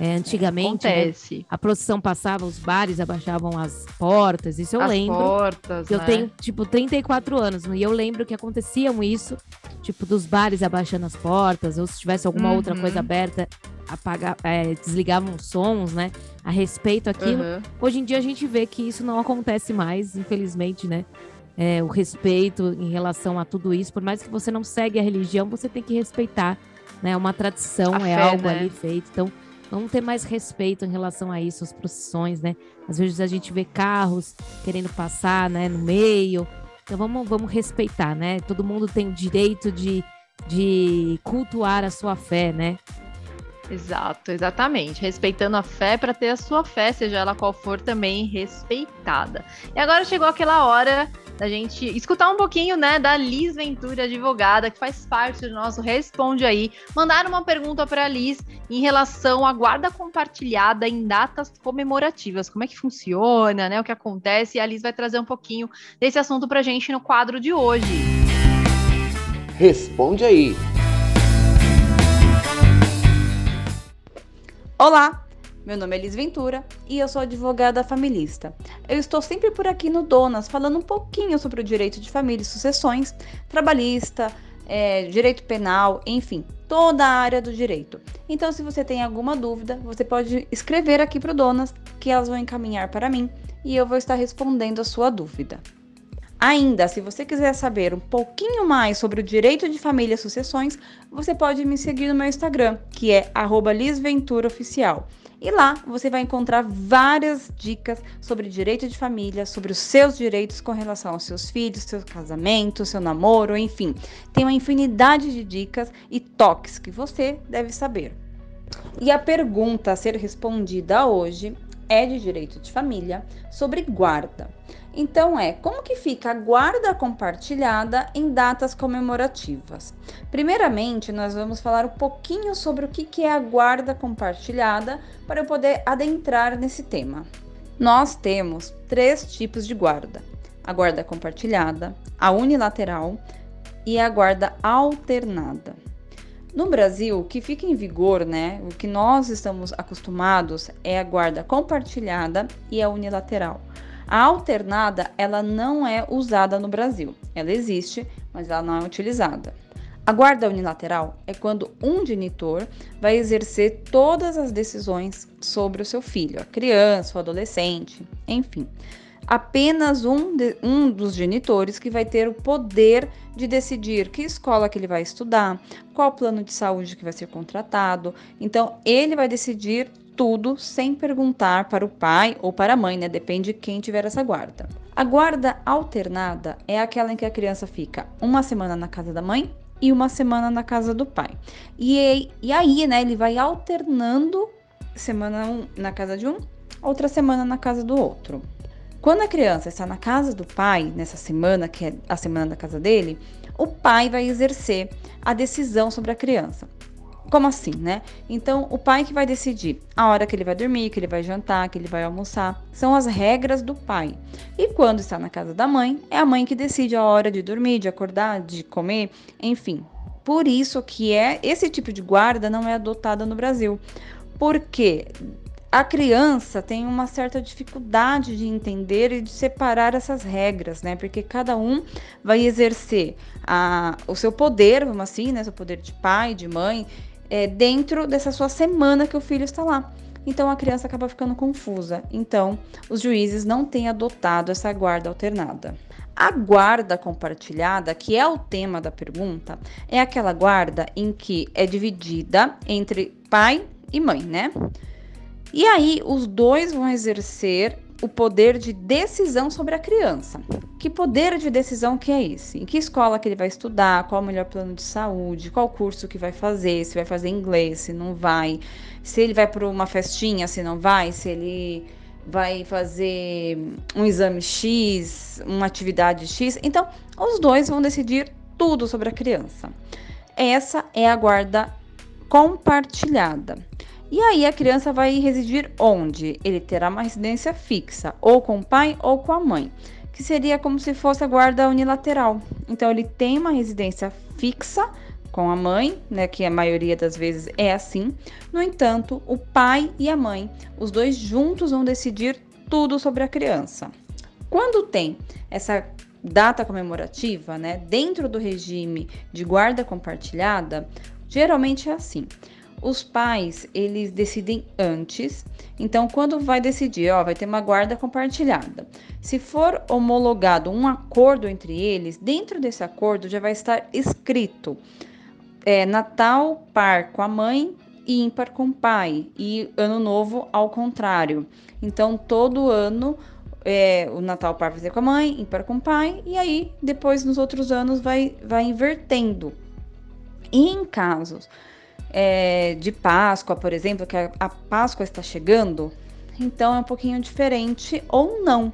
S2: é, antigamente, né,
S3: Acontece.
S2: a procissão passava, os bares abaixavam as portas, isso eu
S3: As
S2: lembro.
S3: portas,
S2: Eu
S3: né?
S2: tenho, tipo, 34 anos, e eu lembro que aconteciam isso, tipo, dos bares abaixando as portas, ou se tivesse alguma outra
S3: Uhum.
S2: coisa aberta, apagar, é, desligavam os sons, né, a respeito àquilo.
S3: Aham.
S2: Hoje em dia a gente vê que isso não acontece mais, infelizmente, né? É, o respeito em relação a tudo isso, por mais que você não segue a religião, você tem que respeitar, né? Uma tradição,
S3: A
S2: é
S3: fé,
S2: algo
S3: né?
S2: ali feito. Então, vamos ter mais respeito em relação a isso, as procissões, né? Às vezes a gente vê carros querendo passar, né, no meio. Então vamos, vamos respeitar, né? Todo mundo tem o direito de, de cultuar a sua fé, né?
S3: Exato, exatamente. Respeitando a fé para ter a sua fé, seja ela qual for, também respeitada. E agora chegou aquela hora da gente escutar um pouquinho, né, da Liz Ventura, advogada, que faz parte do nosso Responde Aí. Mandaram uma pergunta para a Liz em relação à guarda compartilhada em datas comemorativas. Como é que funciona, né, o que acontece? E a Liz vai trazer um pouquinho desse assunto pra gente no quadro de hoje.
S1: Responde aí.
S8: Olá, meu nome é Elis Ventura e eu sou advogada familista. Eu estou sempre por aqui no Donas falando um pouquinho sobre o direito de família e sucessões, trabalhista, é, direito penal, enfim, toda a área do direito. Então, se você tem alguma dúvida, você pode escrever aqui para o Donas que elas vão encaminhar para mim e eu vou estar respondendo a sua dúvida. Ainda, se você quiser saber um pouquinho mais sobre o direito de família e sucessões, você pode me seguir no meu Instagram, que é @lisventuraoficial. E lá você vai encontrar várias dicas sobre direito de família, sobre os seus direitos com relação aos seus filhos, seu casamento, seu namoro, enfim. Tem uma infinidade de dicas e toques que você deve saber. E a pergunta a ser respondida hoje é de direito de família sobre guarda. Então é, como que fica a guarda compartilhada em datas comemorativas? Primeiramente, nós vamos falar um pouquinho sobre o que é a guarda compartilhada para eu poder adentrar nesse tema. Nós temos três tipos de guarda: a guarda compartilhada, a unilateral e a guarda alternada. No Brasil, o que fica em vigor, né, o que nós estamos acostumados é a guarda compartilhada e a unilateral. A alternada, ela não é usada no Brasil. Ela existe, mas ela não é utilizada. A guarda unilateral é quando um genitor vai exercer todas as decisões sobre o seu filho, a criança, o adolescente, enfim. Apenas um, de, um dos genitores que vai ter o poder de decidir que escola que ele vai estudar, qual plano de saúde que vai ser contratado. Então, ele vai decidir tudo sem perguntar para o pai ou para a mãe, né? Depende de quem tiver essa guarda. A guarda alternada é aquela em que a criança fica uma semana na casa da mãe e uma semana na casa do pai. E, e aí, né, ele vai alternando semana um na casa de um, outra semana na casa do outro. Quando a criança está na casa do pai, nessa semana, que é a semana da casa dele, o pai vai exercer a decisão sobre a criança. Como assim, né? Então, o pai que vai decidir a hora que ele vai dormir, que ele vai jantar, que ele vai almoçar, são as regras do pai. E quando está na casa da mãe, é a mãe que decide a hora de dormir, de acordar, de comer, enfim. Por isso que é esse tipo de guarda não é adotada no Brasil. Porque a criança tem uma certa dificuldade de entender e de separar essas regras, né? Porque cada um vai exercer a, o seu poder, vamos assim, né? Seu poder de pai, de mãe, é, dentro dessa sua semana que o filho está lá. Então a criança acaba ficando confusa. Então os juízes não têm adotado essa guarda alternada. A guarda compartilhada, que é o tema da pergunta, é aquela guarda em que é dividida entre pai e mãe, né? E aí os dois vão exercer o poder de decisão sobre a criança. Que poder de decisão que é esse? Em que escola que ele vai estudar? Qual o melhor plano de saúde? Qual curso que vai fazer? Se vai fazer inglês, se não vai? Se ele vai para uma festinha, se não vai? Se ele vai fazer um exame X, uma atividade X. Então, os dois vão decidir tudo sobre a criança. Essa é a guarda compartilhada. E aí a criança vai residir onde? Ele terá uma residência fixa, ou com o pai ou com a mãe, que seria como se fosse a guarda unilateral. Então ele tem uma residência fixa com a mãe, né, que a maioria das vezes é assim. No entanto, o pai e a mãe, os dois juntos vão decidir tudo sobre a criança. Quando tem essa data comemorativa, né, dentro do regime de guarda compartilhada, geralmente é assim. Os pais, eles decidem antes. Então, quando vai decidir, ó, vai ter uma guarda compartilhada. Se for homologado um acordo entre eles, dentro desse acordo já vai estar escrito é, Natal par com a mãe e ímpar com o pai, e Ano Novo ao contrário. Então, todo ano é, o Natal par vai ser com a mãe, ímpar com o pai, e aí depois nos outros anos vai, vai invertendo. E em casos é, de Páscoa, por exemplo, que a, a Páscoa está chegando, então é um pouquinho diferente ou não.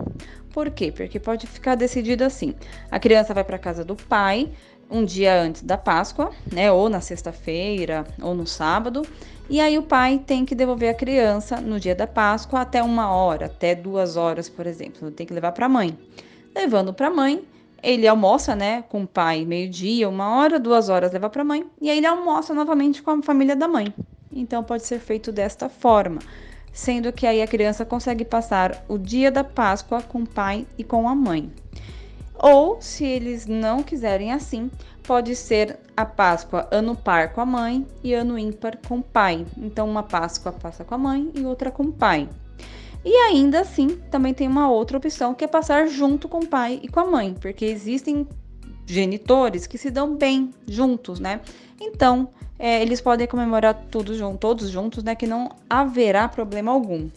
S8: Por quê? Porque pode ficar decidido assim: a criança vai para casa do pai, um dia antes da Páscoa, né? Ou na sexta-feira, ou no sábado. E aí o pai tem que devolver a criança no dia da Páscoa até uma hora, até duas horas, por exemplo. Tem que levar para a mãe. Levando para a mãe, ele almoça, né, com o pai meio-dia, uma hora, duas horas leva para a mãe, e aí ele almoça novamente com a família da mãe. Então pode ser feito desta forma, sendo que aí a criança consegue passar o dia da Páscoa com o pai e com a mãe. Ou, se eles não quiserem assim, pode ser a Páscoa ano par com a mãe e ano ímpar com o pai. Então, uma Páscoa passa com a mãe e outra com o pai. E ainda assim, também tem uma outra opção que é passar junto com o pai e com a mãe, porque existem genitores que se dão bem juntos, né? Então, é, eles podem comemorar tudo junto, todos juntos, né? Que não haverá problema algum.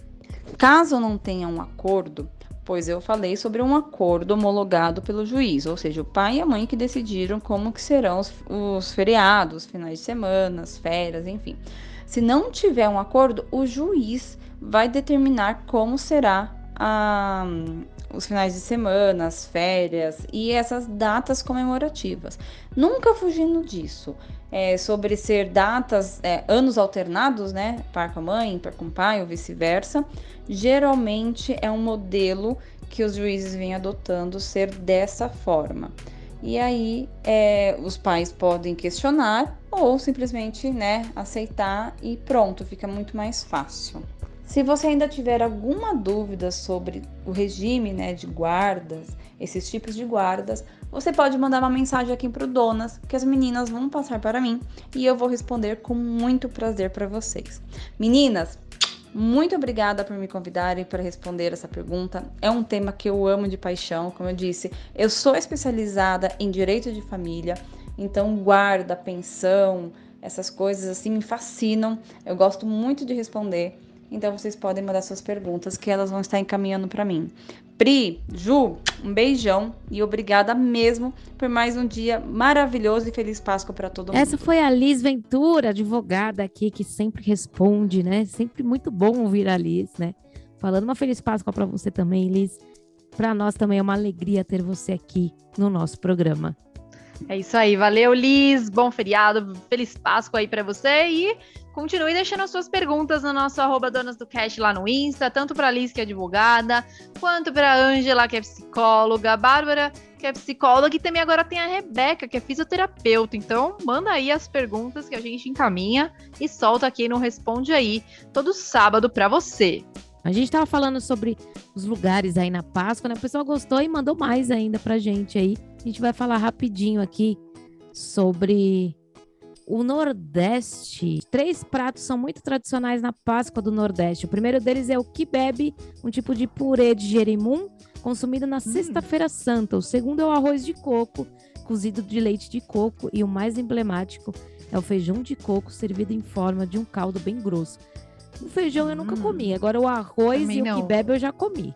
S8: Caso não tenha um acordo, pois eu falei sobre um acordo homologado pelo juiz, ou seja, o pai e a mãe que decidiram como que serão os, os feriados, finais de semana, férias, enfim. Se não tiver um acordo, o juiz vai determinar como será a, os finais de semana, as férias e essas datas comemorativas. Nunca fugindo disso. É, sobre ser datas, é, anos alternados, né? Par com a mãe, par com o pai ou vice-versa geralmente é um modelo que os juízes vêm adotando ser dessa forma. E aí é, os pais podem questionar ou simplesmente né, aceitar e pronto, fica muito mais fácil. Se você ainda tiver alguma dúvida sobre o regime né, de guardas, esses tipos de guardas, você pode mandar uma mensagem aqui para o Donas, que as meninas vão passar para mim e eu vou responder com muito prazer para vocês. Meninas, muito obrigada por me convidarem para responder essa pergunta. É um tema que eu amo de paixão, como eu disse. Eu sou especializada em direito de família, então guarda, pensão, essas coisas assim me fascinam. Eu gosto muito de responder. Então vocês podem mandar suas perguntas que elas vão estar encaminhando para mim. Pri, Ju, um beijão e obrigada mesmo por mais um dia maravilhoso e feliz Páscoa para todo mundo.
S2: Essa foi a Liz Ventura, advogada aqui que sempre responde, né? Sempre muito bom ouvir a Liz, né? Falando uma feliz Páscoa para você também, Liz. Para nós também é uma alegria ter você aqui no nosso programa.
S3: É isso aí, valeu Liz, bom feriado, feliz Páscoa aí para você e Continue deixando as suas perguntas no nosso arroba Donas do Cast lá no Insta, tanto para Liz, que é advogada, quanto para Ângela, que é psicóloga, a Bárbara, que é psicóloga, e também agora tem a Rebeca, que é fisioterapeuta. Então, manda aí as perguntas que a gente encaminha e solta aqui no Responde Aí, todo sábado para você.
S2: A gente estava falando sobre os lugares aí na Páscoa, né? O pessoal gostou e mandou mais ainda pra gente aí. A gente vai falar rapidinho aqui sobre o Nordeste. Três pratos são muito tradicionais na Páscoa do Nordeste. O primeiro deles é o kibebe, um tipo de purê de jerimum, consumido na Sexta-feira Santa. O segundo é o arroz de coco, cozido de leite de coco. E o mais emblemático é o feijão de coco, servido em forma de um caldo bem grosso. O feijão eu nunca
S3: Hum.
S2: comi, agora o arroz
S3: Também
S2: e
S3: não.
S2: o kibebe eu já comi.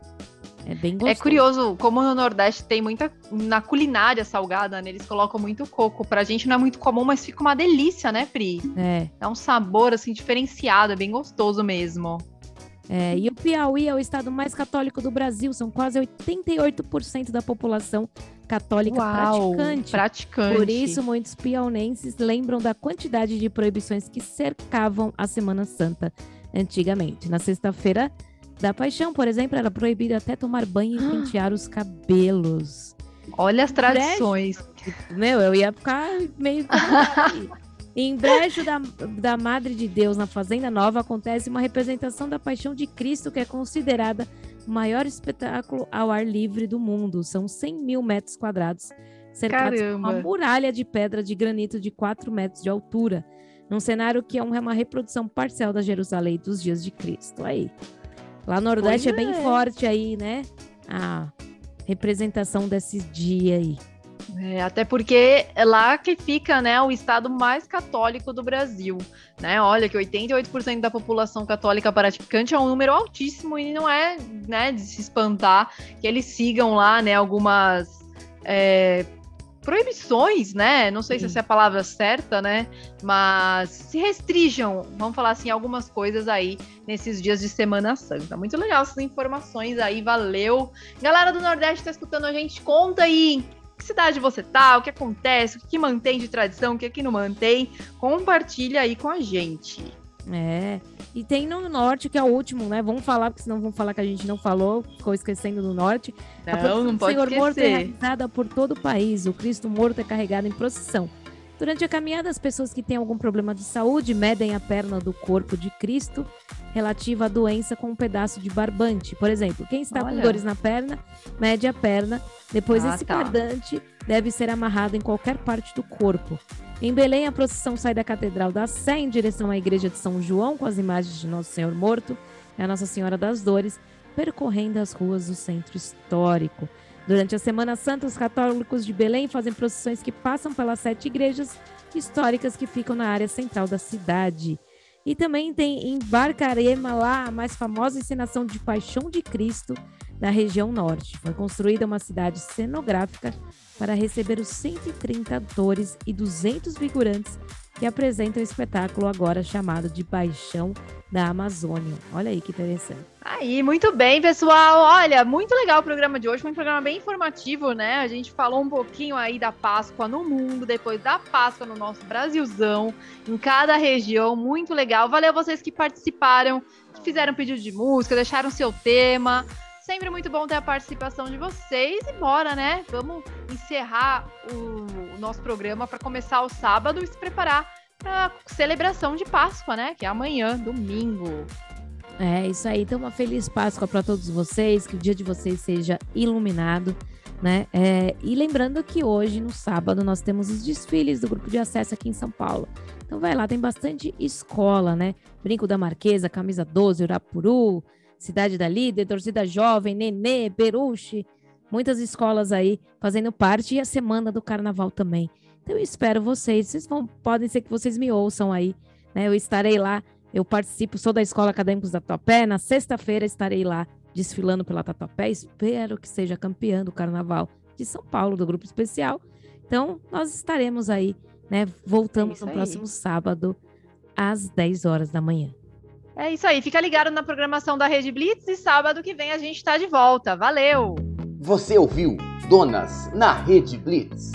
S2: É bem gostoso.
S3: É curioso, como no Nordeste tem muita. Na culinária salgada, né? Eles colocam muito coco. Pra gente não é muito comum, mas fica uma delícia, né, Pri?
S2: É.
S3: Dá um sabor, assim, diferenciado, é bem gostoso mesmo.
S2: É, e o Piauí é o estado mais católico do Brasil, são quase 88% da população católica praticante.
S3: praticante.
S2: Por isso, muitos piaunenses lembram da quantidade de proibições que cercavam a Semana Santa antigamente. Na sexta-feira da Paixão, por exemplo, era proibido até tomar banho e pentear os cabelos.
S3: Olha as tradições.
S2: Meu, eu ia ficar meio. Em Brejo da, da Madre de Deus, na Fazenda Nova, acontece uma representação da Paixão de Cristo, que é considerada o maior espetáculo ao ar livre do mundo. São 100 mil metros quadrados, cercados por uma muralha de pedra de granito de 4 metros de altura, num cenário que é um- uma reprodução parcial da Jerusalém dos dias de Cristo. Aí. Lá no Nordeste é
S3: Pois
S2: bem
S3: é.
S2: forte aí, né? A representação desse dia aí.
S3: É, até porque é lá que fica, né, o estado mais católico do Brasil, né? Olha que 88% da população católica praticante é um número altíssimo e não é, né, de se espantar que eles sigam lá, né, algumas é, proibições, né? Não sei se
S2: Sim.
S3: essa é a palavra certa, né? Mas se restringam, vamos falar assim, algumas coisas aí nesses dias de Semana Santa. Muito legal essas informações aí, valeu. Galera do Nordeste tá escutando a gente, conta aí que cidade você tá, o que acontece, o que mantém de tradição, o que aqui não mantém. Compartilha aí com a gente.
S2: É. E tem no norte, que é o último, né? Vamos falar, porque senão vão falar que a gente não falou, ficou esquecendo do norte. a
S3: Não,
S2: procissão
S3: não
S2: do
S3: pode
S2: Senhor Morto é
S3: esquecer.
S2: realizada por todo o país. O Cristo Morto é carregado em procissão. Durante a caminhada, as pessoas que têm algum problema de saúde medem a perna do corpo de Cristo relativa à doença com um pedaço de barbante. Por exemplo, quem está com
S3: Olha.
S2: dores na perna, mede a perna. Depois,
S3: Ah,
S2: esse
S3: tá.
S2: barbante deve ser amarrado em qualquer parte do corpo. Em Belém, a procissão sai da Catedral da Sé em direção à Igreja de São João, com as imagens de Nosso Senhor Morto e a Nossa Senhora das Dores, percorrendo as ruas do centro histórico. Durante a Semana Santa, os católicos de Belém fazem procissões que passam pelas sete igrejas históricas que ficam na área central da cidade. E também tem em Barcarema lá a mais famosa encenação de Paixão de Cristo da região norte. Foi construída uma cidade cenográfica para receber os 130 atores e 200 figurantes que apresentam o espetáculo agora chamado de Paixão da Amazônia. Olha aí que interessante.
S3: Aí, muito bem, pessoal. Olha, muito legal o programa de hoje. Foi um programa bem informativo, né? A gente falou um pouquinho aí da Páscoa no mundo, depois da Páscoa no nosso Brasilzão, em cada região. Muito legal. Valeu vocês que participaram, que fizeram pedido de música, deixaram seu tema. Sempre muito bom ter a participação de vocês. E bora, né? Vamos encerrar o, o nosso programa para começar o sábado e se preparar para a celebração de Páscoa, né? Que é amanhã, domingo.
S2: É isso aí. Então, uma feliz Páscoa para todos vocês. Que o dia de vocês seja iluminado, né? É, e lembrando que hoje, no sábado, nós temos os desfiles do grupo de acesso aqui em São Paulo. Então, vai lá, tem bastante escola, né? Brinco da Marquesa, Camisa 12, Urapuru, Cidade da Líder, Torcida Jovem, Nenê, Peruche. Muitas escolas aí fazendo parte e a semana do carnaval também. Então, eu espero vocês. Vocês vão, podem ser que vocês me ouçam aí, né? Eu estarei lá eu participo, sou da Escola Acadêmicos da Tatuapé. Na sexta-feira estarei lá desfilando pela Tatuapé. Espero que seja campeã do Carnaval de São Paulo, do Grupo Especial. Então, nós estaremos aí, né? Voltamos
S3: isso
S2: no
S3: aí.
S2: próximo sábado, às 10 horas da manhã.
S3: É isso aí, fica ligado na programação da Rede Blitz e sábado que vem a gente tá de volta. Valeu!
S1: Você ouviu Donas na Rede Blitz.